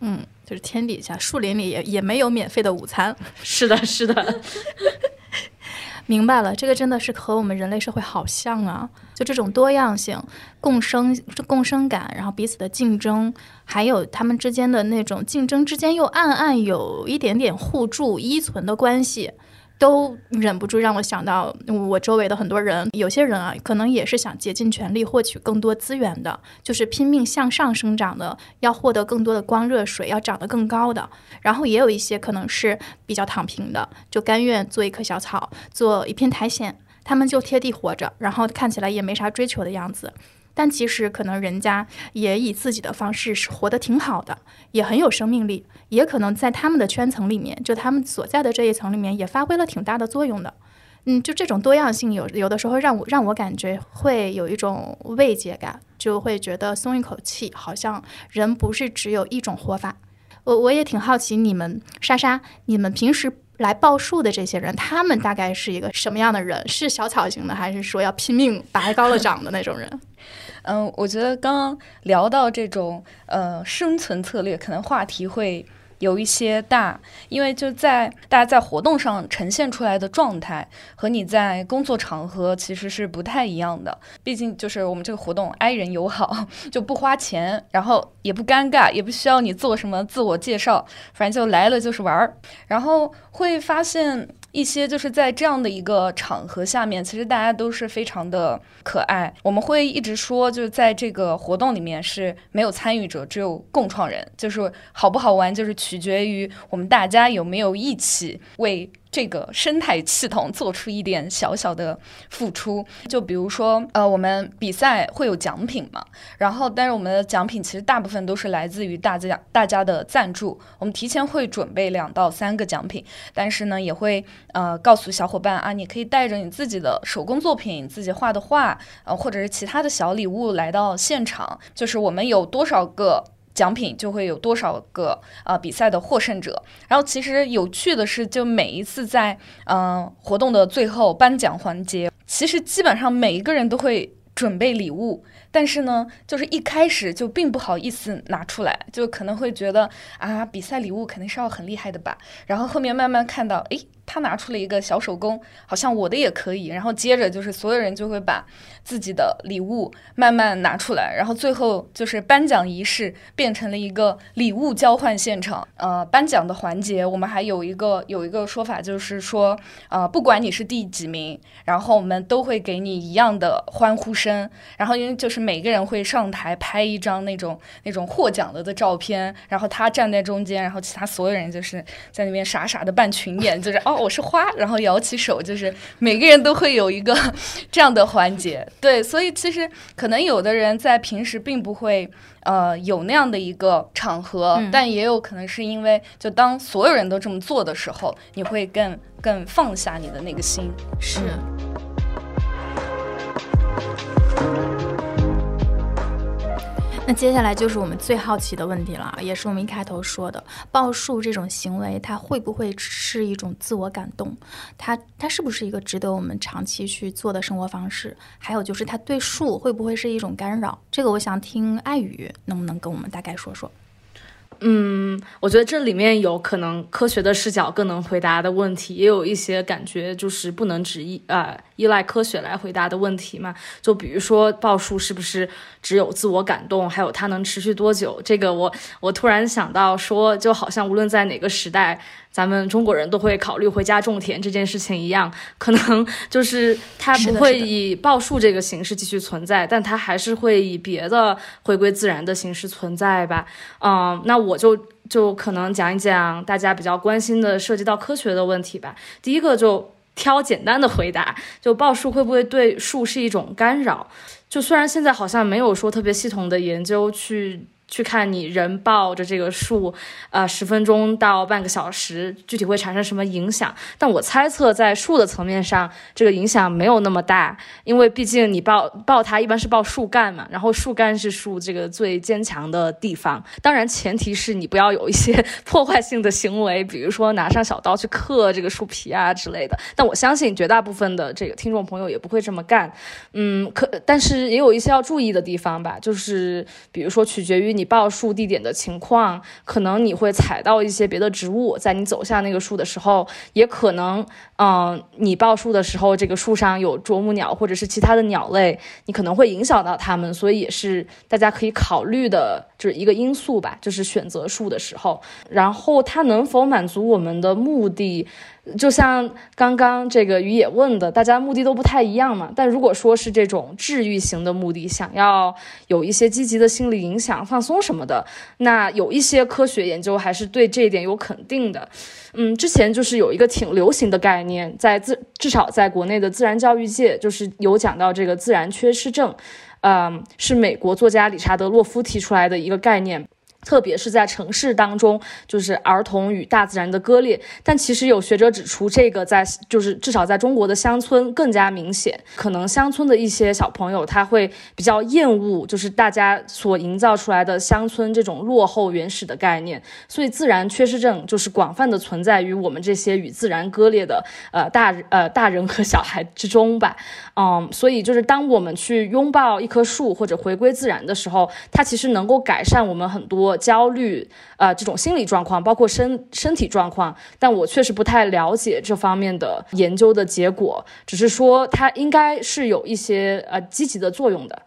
嗯，就是天底下树林里也也没有免费的午餐。是的，是的。明白了，这个真的是和我们人类社会好像啊！就这种多样性、共生、共生感，然后彼此的竞争，还有他们之间的那种竞争之间又暗暗有一点点互助依存的关系。都忍不住让我想到我周围的很多人，有些人啊，可能也是想竭尽全力获取更多资源的，就是拼命向上生长的，要获得更多的光热水，要长得更高的。然后也有一些可能是比较躺平的，就甘愿做一棵小草，做一片苔藓，他们就贴地活着，然后看起来也没啥追求的样子。但其实可能人家也以自己的方式是活得挺好的，也很有生命力，也可能在他们的圈层里面，就他们所在的这一层里面也发挥了挺大的作用的。嗯，就这种多样性，有有的时候让我让我感觉会有一种慰藉感，就会觉得松一口气，好像人不是只有一种活法。我我也挺好奇，你们莎莎，你们平时来报数的这些人，他们大概是一个什么样的人？是小草型的，还是说要拼命拔高了长的那种人？嗯，我觉得刚刚聊到这种呃生存策略，可能话题会有一些大，因为就在大家在活动上呈现出来的状态和你在工作场合其实是不太一样的。毕竟就是我们这个活动爱人友好，[LAUGHS] 就不花钱，然后也不尴尬，也不需要你做什么自我介绍，反正就来了就是玩儿，然后会发现。一些就是在这样的一个场合下面，其实大家都是非常的可爱。我们会一直说，就是在这个活动里面是没有参与者，只有共创人。就是好不好玩，就是取决于我们大家有没有一起为。这个生态系统做出一点小小的付出，就比如说，呃，我们比赛会有奖品嘛，然后，但是我们的奖品其实大部分都是来自于大家大家的赞助，我们提前会准备两到三个奖品，但是呢，也会呃告诉小伙伴啊，你可以带着你自己的手工作品、自己画的画，呃，或者是其他的小礼物来到现场，就是我们有多少个。奖品就会有多少个呃比赛的获胜者，然后其实有趣的是，就每一次在嗯活动的最后颁奖环节，其实基本上每一个人都会准备礼物，但是呢，就是一开始就并不好意思拿出来，就可能会觉得啊比赛礼物肯定是要很厉害的吧，然后后面慢慢看到，哎。他拿出了一个小手工，好像我的也可以。然后接着就是所有人就会把自己的礼物慢慢拿出来，然后最后就是颁奖仪式变成了一个礼物交换现场。呃，颁奖的环节我们还有一个有一个说法，就是说，呃，不管你是第几名，然后我们都会给你一样的欢呼声。然后因为就是每个人会上台拍一张那种那种获奖了的照片，然后他站在中间，然后其他所有人就是在那边傻傻的扮群演，就是哦我是花，然后摇起手，就是每个人都会有一个 [LAUGHS] 这样的环节。对，所以其实可能有的人在平时并不会呃有那样的一个场合，但也有可能是因为就当所有人都这么做的时候，你会更更放下你的那个心。是。那接下来就是我们最好奇的问题了，也是我们一开头说的，报数这种行为，它会不会是一种自我感动？它它是不是一个值得我们长期去做的生活方式？还有就是它对数会不会是一种干扰？这个我想听爱语能不能跟我们大概说说？嗯，我觉得这里面有可能科学的视角更能回答的问题，也有一些感觉就是不能只依呃依赖科学来回答的问题嘛。就比如说报数是不是只有自我感动，还有它能持续多久？这个我我突然想到说，就好像无论在哪个时代。咱们中国人都会考虑回家种田这件事情一样，可能就是它不会以报数这个形式继续存在，但它还是会以别的回归自然的形式存在吧。嗯，那我就就可能讲一讲大家比较关心的涉及到科学的问题吧。第一个就挑简单的回答，就报数会不会对树是一种干扰？就虽然现在好像没有说特别系统的研究去。去看你人抱着这个树，呃，十分钟到半个小时，具体会产生什么影响？但我猜测，在树的层面上，这个影响没有那么大，因为毕竟你抱抱它一般是抱树干嘛，然后树干是树这个最坚强的地方。当然，前提是你不要有一些破坏性的行为，比如说拿上小刀去刻这个树皮啊之类的。但我相信绝大部分的这个听众朋友也不会这么干。嗯，可但是也有一些要注意的地方吧，就是比如说取决于你。你报树地点的情况，可能你会踩到一些别的植物，在你走向那个树的时候，也可能，嗯，你报树的时候，这个树上有啄木鸟或者是其他的鸟类，你可能会影响到它们，所以也是大家可以考虑的，就是一个因素吧，就是选择树的时候，然后它能否满足我们的目的？就像刚刚这个于野问的，大家目的都不太一样嘛。但如果说是这种治愈型的目的，想要有一些积极的心理影响、放松什么的，那有一些科学研究还是对这一点有肯定的。嗯，之前就是有一个挺流行的概念，在自至少在国内的自然教育界，就是有讲到这个自然缺失症，嗯，是美国作家理查德洛夫提出来的一个概念。特别是在城市当中，就是儿童与大自然的割裂。但其实有学者指出，这个在就是至少在中国的乡村更加明显。可能乡村的一些小朋友他会比较厌恶，就是大家所营造出来的乡村这种落后原始的概念。所以自然缺失症就是广泛的存在于我们这些与自然割裂的呃大呃大人和小孩之中吧。嗯，所以就是当我们去拥抱一棵树或者回归自然的时候，它其实能够改善我们很多。焦虑，呃，这种心理状况，包括身身体状况，但我确实不太了解这方面的研究的结果，只是说它应该是有一些呃积极的作用的。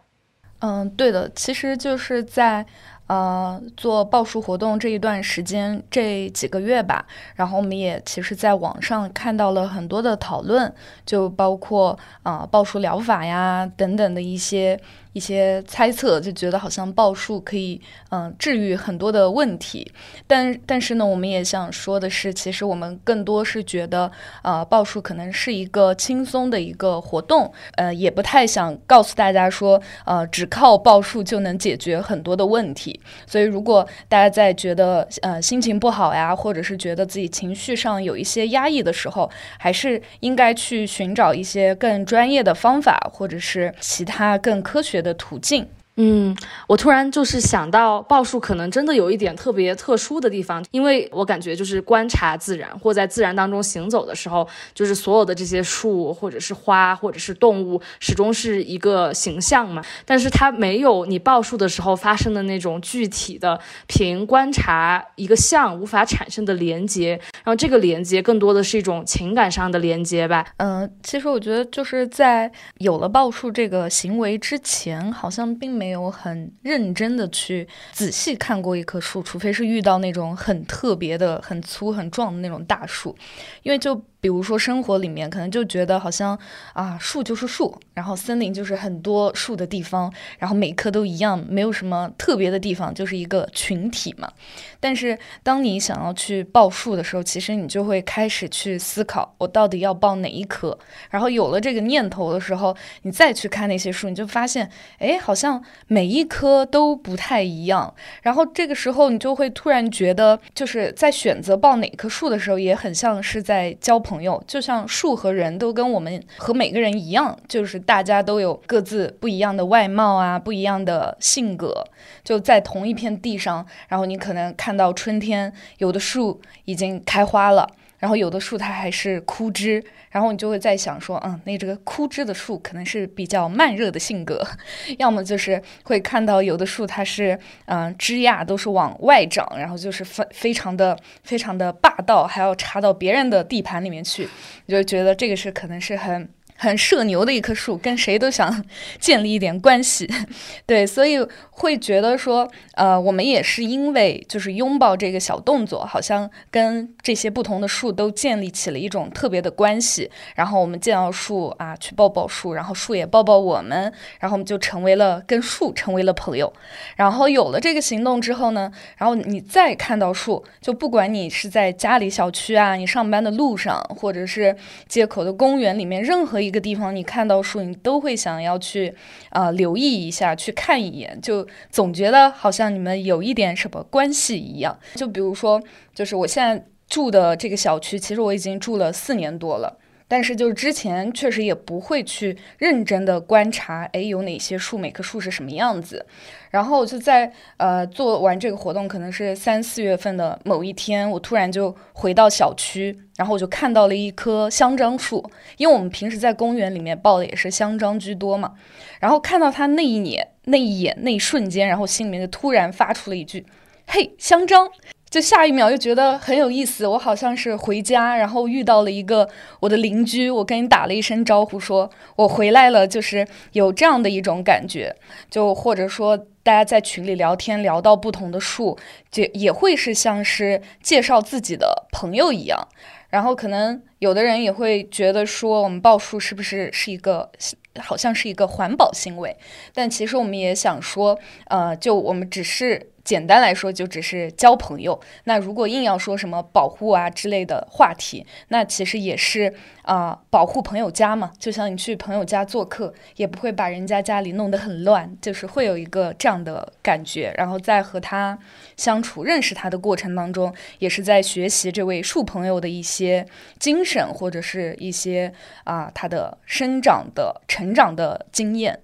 嗯，对的，其实就是在呃做报数活动这一段时间，这几个月吧，然后我们也其实在网上看到了很多的讨论，就包括啊报数疗法呀等等的一些。一些猜测就觉得好像报数可以嗯治愈很多的问题，但但是呢，我们也想说的是，其实我们更多是觉得呃报数可能是一个轻松的一个活动，呃也不太想告诉大家说呃只靠报数就能解决很多的问题。所以如果大家在觉得呃心情不好呀，或者是觉得自己情绪上有一些压抑的时候，还是应该去寻找一些更专业的方法，或者是其他更科学。的途径。嗯，我突然就是想到，报数可能真的有一点特别特殊的地方，因为我感觉就是观察自然或在自然当中行走的时候，就是所有的这些树或者是花或者是动物，始终是一个形象嘛。但是它没有你报数的时候发生的那种具体的凭观察一个像无法产生的连接，然后这个连接更多的是一种情感上的连接吧。嗯，其实我觉得就是在有了报数这个行为之前，好像并没。没有很认真的去仔细看过一棵树，除非是遇到那种很特别的、很粗很壮的那种大树，因为就。比如说生活里面可能就觉得好像啊树就是树，然后森林就是很多树的地方，然后每棵都一样，没有什么特别的地方，就是一个群体嘛。但是当你想要去报树的时候，其实你就会开始去思考，我到底要报哪一棵。然后有了这个念头的时候，你再去看那些树，你就发现，哎，好像每一棵都不太一样。然后这个时候，你就会突然觉得，就是在选择报哪棵树的时候，也很像是在交朋朋友。就像树和人都跟我们和每个人一样，就是大家都有各自不一样的外貌啊，不一样的性格，就在同一片地上。然后你可能看到春天，有的树已经开花了，然后有的树它还是枯枝。然后你就会在想说，嗯，那这个枯枝的树可能是比较慢热的性格，[LAUGHS] 要么就是会看到有的树它是，嗯，枝桠都是往外长，然后就是非非常的非常的霸道，还要插到别人的地盘里面去，你就觉得这个是可能是很。很社牛的一棵树，跟谁都想建立一点关系，[LAUGHS] 对，所以会觉得说，呃，我们也是因为就是拥抱这个小动作，好像跟这些不同的树都建立起了一种特别的关系。然后我们见到树啊，去抱抱树，然后树也抱抱我们，然后我们就成为了跟树成为了朋友。然后有了这个行动之后呢，然后你再看到树，就不管你是在家里小区啊，你上班的路上，或者是街口的公园里面，任何一。个地方，你看到树，你都会想要去，啊，留意一下，去看一眼，就总觉得好像你们有一点什么关系一样。就比如说，就是我现在住的这个小区，其实我已经住了四年多了。但是就是之前确实也不会去认真的观察，哎，有哪些树，每棵树是什么样子。然后就在呃做完这个活动，可能是三四月份的某一天，我突然就回到小区，然后我就看到了一棵香樟树，因为我们平时在公园里面抱的也是香樟居多嘛。然后看到它那一眼、那一眼、那一瞬间，然后心里面就突然发出了一句：“嘿，香樟。”就下一秒又觉得很有意思，我好像是回家，然后遇到了一个我的邻居，我跟你打了一声招呼，说我回来了，就是有这样的一种感觉。就或者说大家在群里聊天，聊到不同的树，就也会是像是介绍自己的朋友一样。然后可能有的人也会觉得说，我们报树是不是是一个好像是一个环保行为？但其实我们也想说，呃，就我们只是。简单来说，就只是交朋友。那如果硬要说什么保护啊之类的话题，那其实也是啊，保护朋友家嘛。就像你去朋友家做客，也不会把人家家里弄得很乱，就是会有一个这样的感觉。然后在和他相处、认识他的过程当中，也是在学习这位树朋友的一些精神，或者是一些啊他的生长的、成长的经验。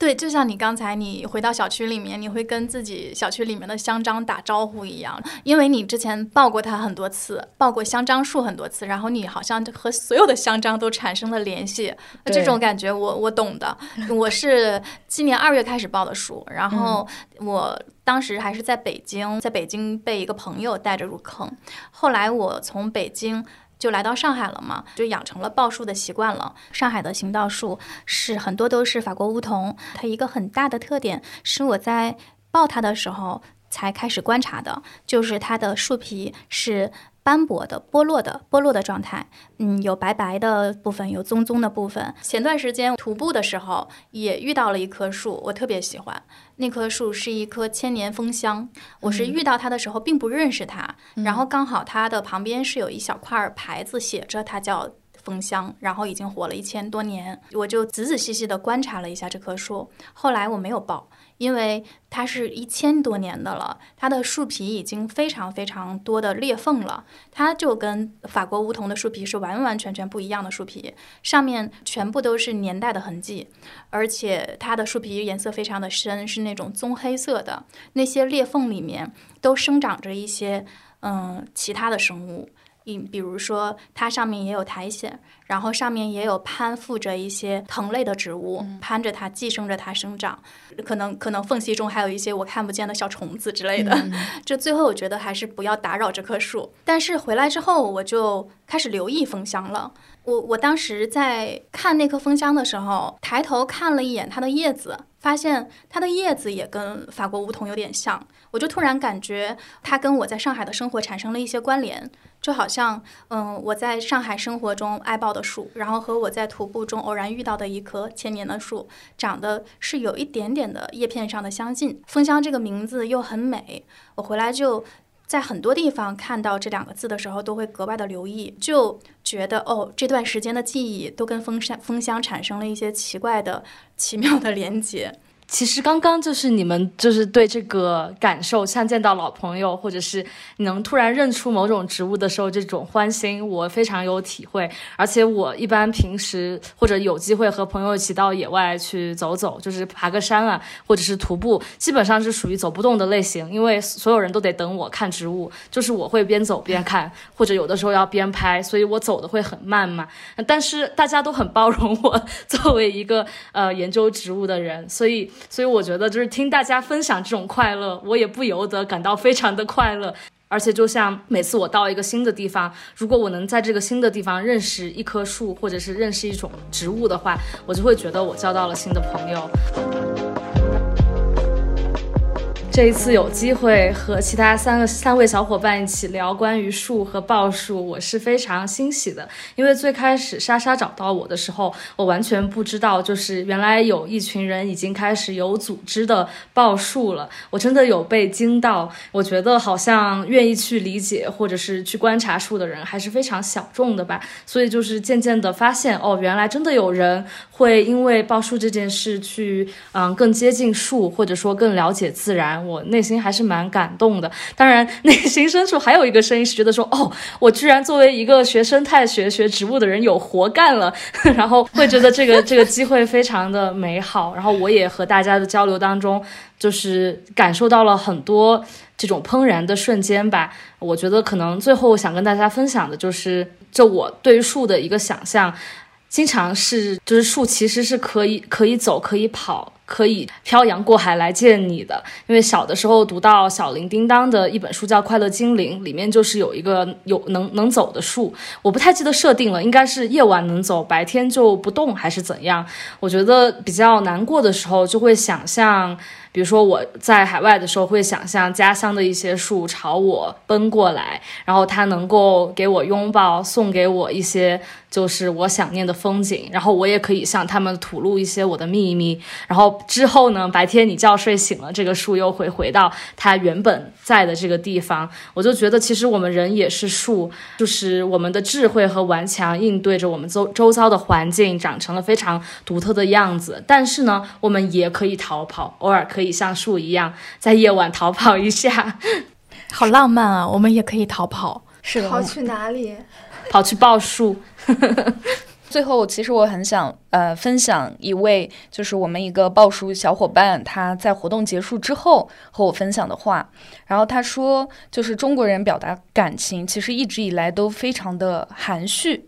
对，就像你刚才你回到小区里面，你会跟自己小区里面的香樟打招呼一样，因为你之前抱过它很多次，抱过香樟树很多次，然后你好像和所有的香樟都产生了联系，这种感觉我我懂的。我是今年二月开始抱的树，然后我当时还是在北京，在北京被一个朋友带着入坑，后来我从北京。就来到上海了嘛，就养成了抱树的习惯了。上海的行道树是很多都是法国梧桐，它一个很大的特点是我在抱它的时候才开始观察的，就是它的树皮是。斑驳的、剥落的、剥落的状态，嗯，有白白的部分，有棕棕的部分。前段时间徒步的时候，也遇到了一棵树，我特别喜欢。那棵树是一棵千年枫香，我是遇到它的时候并不认识它，然后刚好它的旁边是有一小块牌子，写着它叫枫香，然后已经活了一千多年，我就仔仔细细地观察了一下这棵树。后来我没有抱。因为它是一千多年的了，它的树皮已经非常非常多的裂缝了，它就跟法国梧桐的树皮是完完全全不一样的树皮，上面全部都是年代的痕迹，而且它的树皮颜色非常的深，是那种棕黑色的，那些裂缝里面都生长着一些嗯其他的生物。比如说，它上面也有苔藓，然后上面也有攀附着一些藤类的植物，攀着它，寄生着它生长。可能可能缝隙中还有一些我看不见的小虫子之类的。[LAUGHS] 这最后我觉得还是不要打扰这棵树。但是回来之后，我就开始留意蜂箱了。我我当时在看那棵蜂箱的时候，抬头看了一眼它的叶子，发现它的叶子也跟法国梧桐有点像，我就突然感觉它跟我在上海的生活产生了一些关联，就好像，嗯，我在上海生活中爱抱的树，然后和我在徒步中偶然遇到的一棵千年的树，长得是有一点点的叶片上的相近。枫香这个名字又很美，我回来就。在很多地方看到这两个字的时候，都会格外的留意，就觉得哦，这段时间的记忆都跟风山风箱产生了一些奇怪的、奇妙的连接。其实刚刚就是你们就是对这个感受，像见到老朋友，或者是能突然认出某种植物的时候，这种欢欣，我非常有体会。而且我一般平时或者有机会和朋友一起到野外去走走，就是爬个山啊，或者是徒步，基本上是属于走不动的类型，因为所有人都得等我看植物，就是我会边走边看，或者有的时候要边拍，所以我走的会很慢嘛。但是大家都很包容我，[LAUGHS] 作为一个呃研究植物的人，所以。所以我觉得，就是听大家分享这种快乐，我也不由得感到非常的快乐。而且，就像每次我到一个新的地方，如果我能在这个新的地方认识一棵树，或者是认识一种植物的话，我就会觉得我交到了新的朋友。这一次有机会和其他三个三位小伙伴一起聊关于树和报数，我是非常欣喜的。因为最开始莎莎找到我的时候，我完全不知道，就是原来有一群人已经开始有组织的报数了。我真的有被惊到，我觉得好像愿意去理解或者是去观察树的人还是非常小众的吧。所以就是渐渐的发现，哦，原来真的有人会因为报数这件事去，嗯，更接近树，或者说更了解自然。我内心还是蛮感动的，当然 [LAUGHS] 内心深处还有一个声音是觉得说，哦，我居然作为一个学生态学、学植物的人有活干了，[LAUGHS] 然后会觉得这个 [LAUGHS] 这个机会非常的美好。然后我也和大家的交流当中，就是感受到了很多这种怦然的瞬间吧。我觉得可能最后想跟大家分享的就是，就我对于树的一个想象，经常是就是树其实是可以可以走可以跑。可以漂洋过海来见你的，因为小的时候读到小林叮当的一本书叫《快乐精灵》，里面就是有一个有能能走的树，我不太记得设定了，应该是夜晚能走，白天就不动还是怎样？我觉得比较难过的时候就会想象。比如说我在海外的时候，会想象家乡的一些树朝我奔过来，然后它能够给我拥抱，送给我一些就是我想念的风景，然后我也可以向他们吐露一些我的秘密。然后之后呢，白天你觉睡醒了，这个树又会回到它原本在的这个地方。我就觉得，其实我们人也是树，就是我们的智慧和顽强应对着我们周周遭的环境，长成了非常独特的样子。但是呢，我们也可以逃跑，偶尔可。可以像树一样在夜晚逃跑一下，[LAUGHS] 好浪漫啊！我们也可以逃跑，是跑去哪里？跑去报树。[LAUGHS] 最后，其实我很想呃分享一位，就是我们一个报书小伙伴，他在活动结束之后和我分享的话。然后他说，就是中国人表达感情，其实一直以来都非常的含蓄。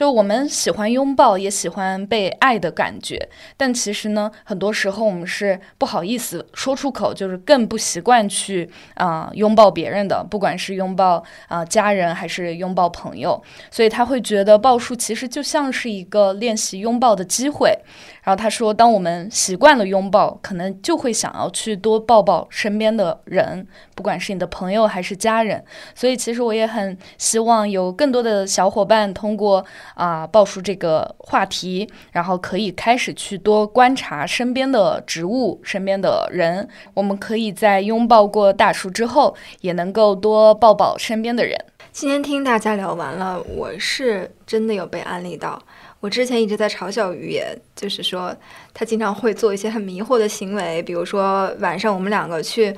就我们喜欢拥抱，也喜欢被爱的感觉，但其实呢，很多时候我们是不好意思说出口，就是更不习惯去啊拥抱别人的，不管是拥抱啊家人还是拥抱朋友，所以他会觉得抱树其实就像是一个练习拥抱的机会。然后他说，当我们习惯了拥抱，可能就会想要去多抱抱身边的人，不管是你的朋友还是家人。所以其实我也很希望有更多的小伙伴通过。啊，报数这个话题，然后可以开始去多观察身边的植物、身边的人。我们可以在拥抱过大树之后，也能够多抱抱身边的人。今天听大家聊完了，我是真的有被安利到。我之前一直在嘲笑于野，就是说他经常会做一些很迷惑的行为，比如说晚上我们两个去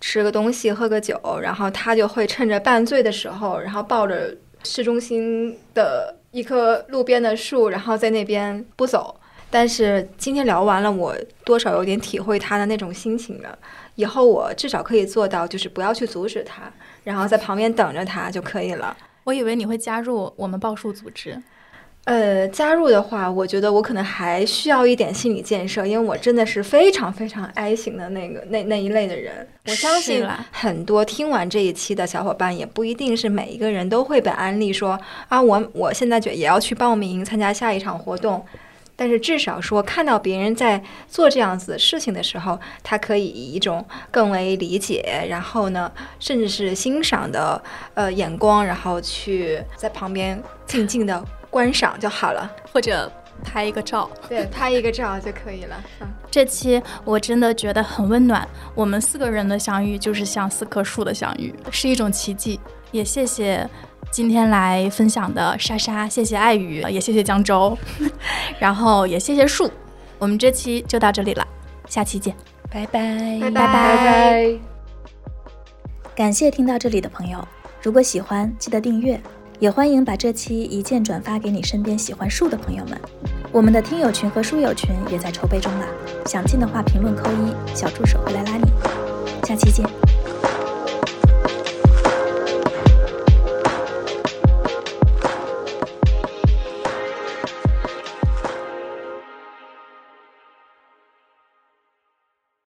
吃个东西、喝个酒，然后他就会趁着半醉的时候，然后抱着市中心的。一棵路边的树，然后在那边不走。但是今天聊完了，我多少有点体会他的那种心情了。以后我至少可以做到，就是不要去阻止他，然后在旁边等着他就可以了。我以为你会加入我们报数组织。呃，加入的话，我觉得我可能还需要一点心理建设，因为我真的是非常非常 I 型的那个那那一类的人。我相信很多听完这一期的小伙伴，也不一定是每一个人都会被安利说啊，我我现在就也要去报名参加下一场活动。但是至少说看到别人在做这样子的事情的时候，他可以以一种更为理解，然后呢，甚至是欣赏的呃眼光，然后去在旁边静静的观赏就好了，或者拍一个照。对，拍一个照就可以了。嗯，这期我真的觉得很温暖，我们四个人的相遇就是像四棵树的相遇，是一种奇迹。也谢谢。今天来分享的莎莎，谢谢爱雨，也谢谢江州，[LAUGHS] 然后也谢谢树。我们这期就到这里了，下期见，拜拜，拜拜拜。感谢听到这里的朋友，如果喜欢，记得订阅，也欢迎把这期一键转发给你身边喜欢树的朋友们。我们的听友群和书友群也在筹备中啦，想进的话评论扣一，小助手会来拉你。下期见。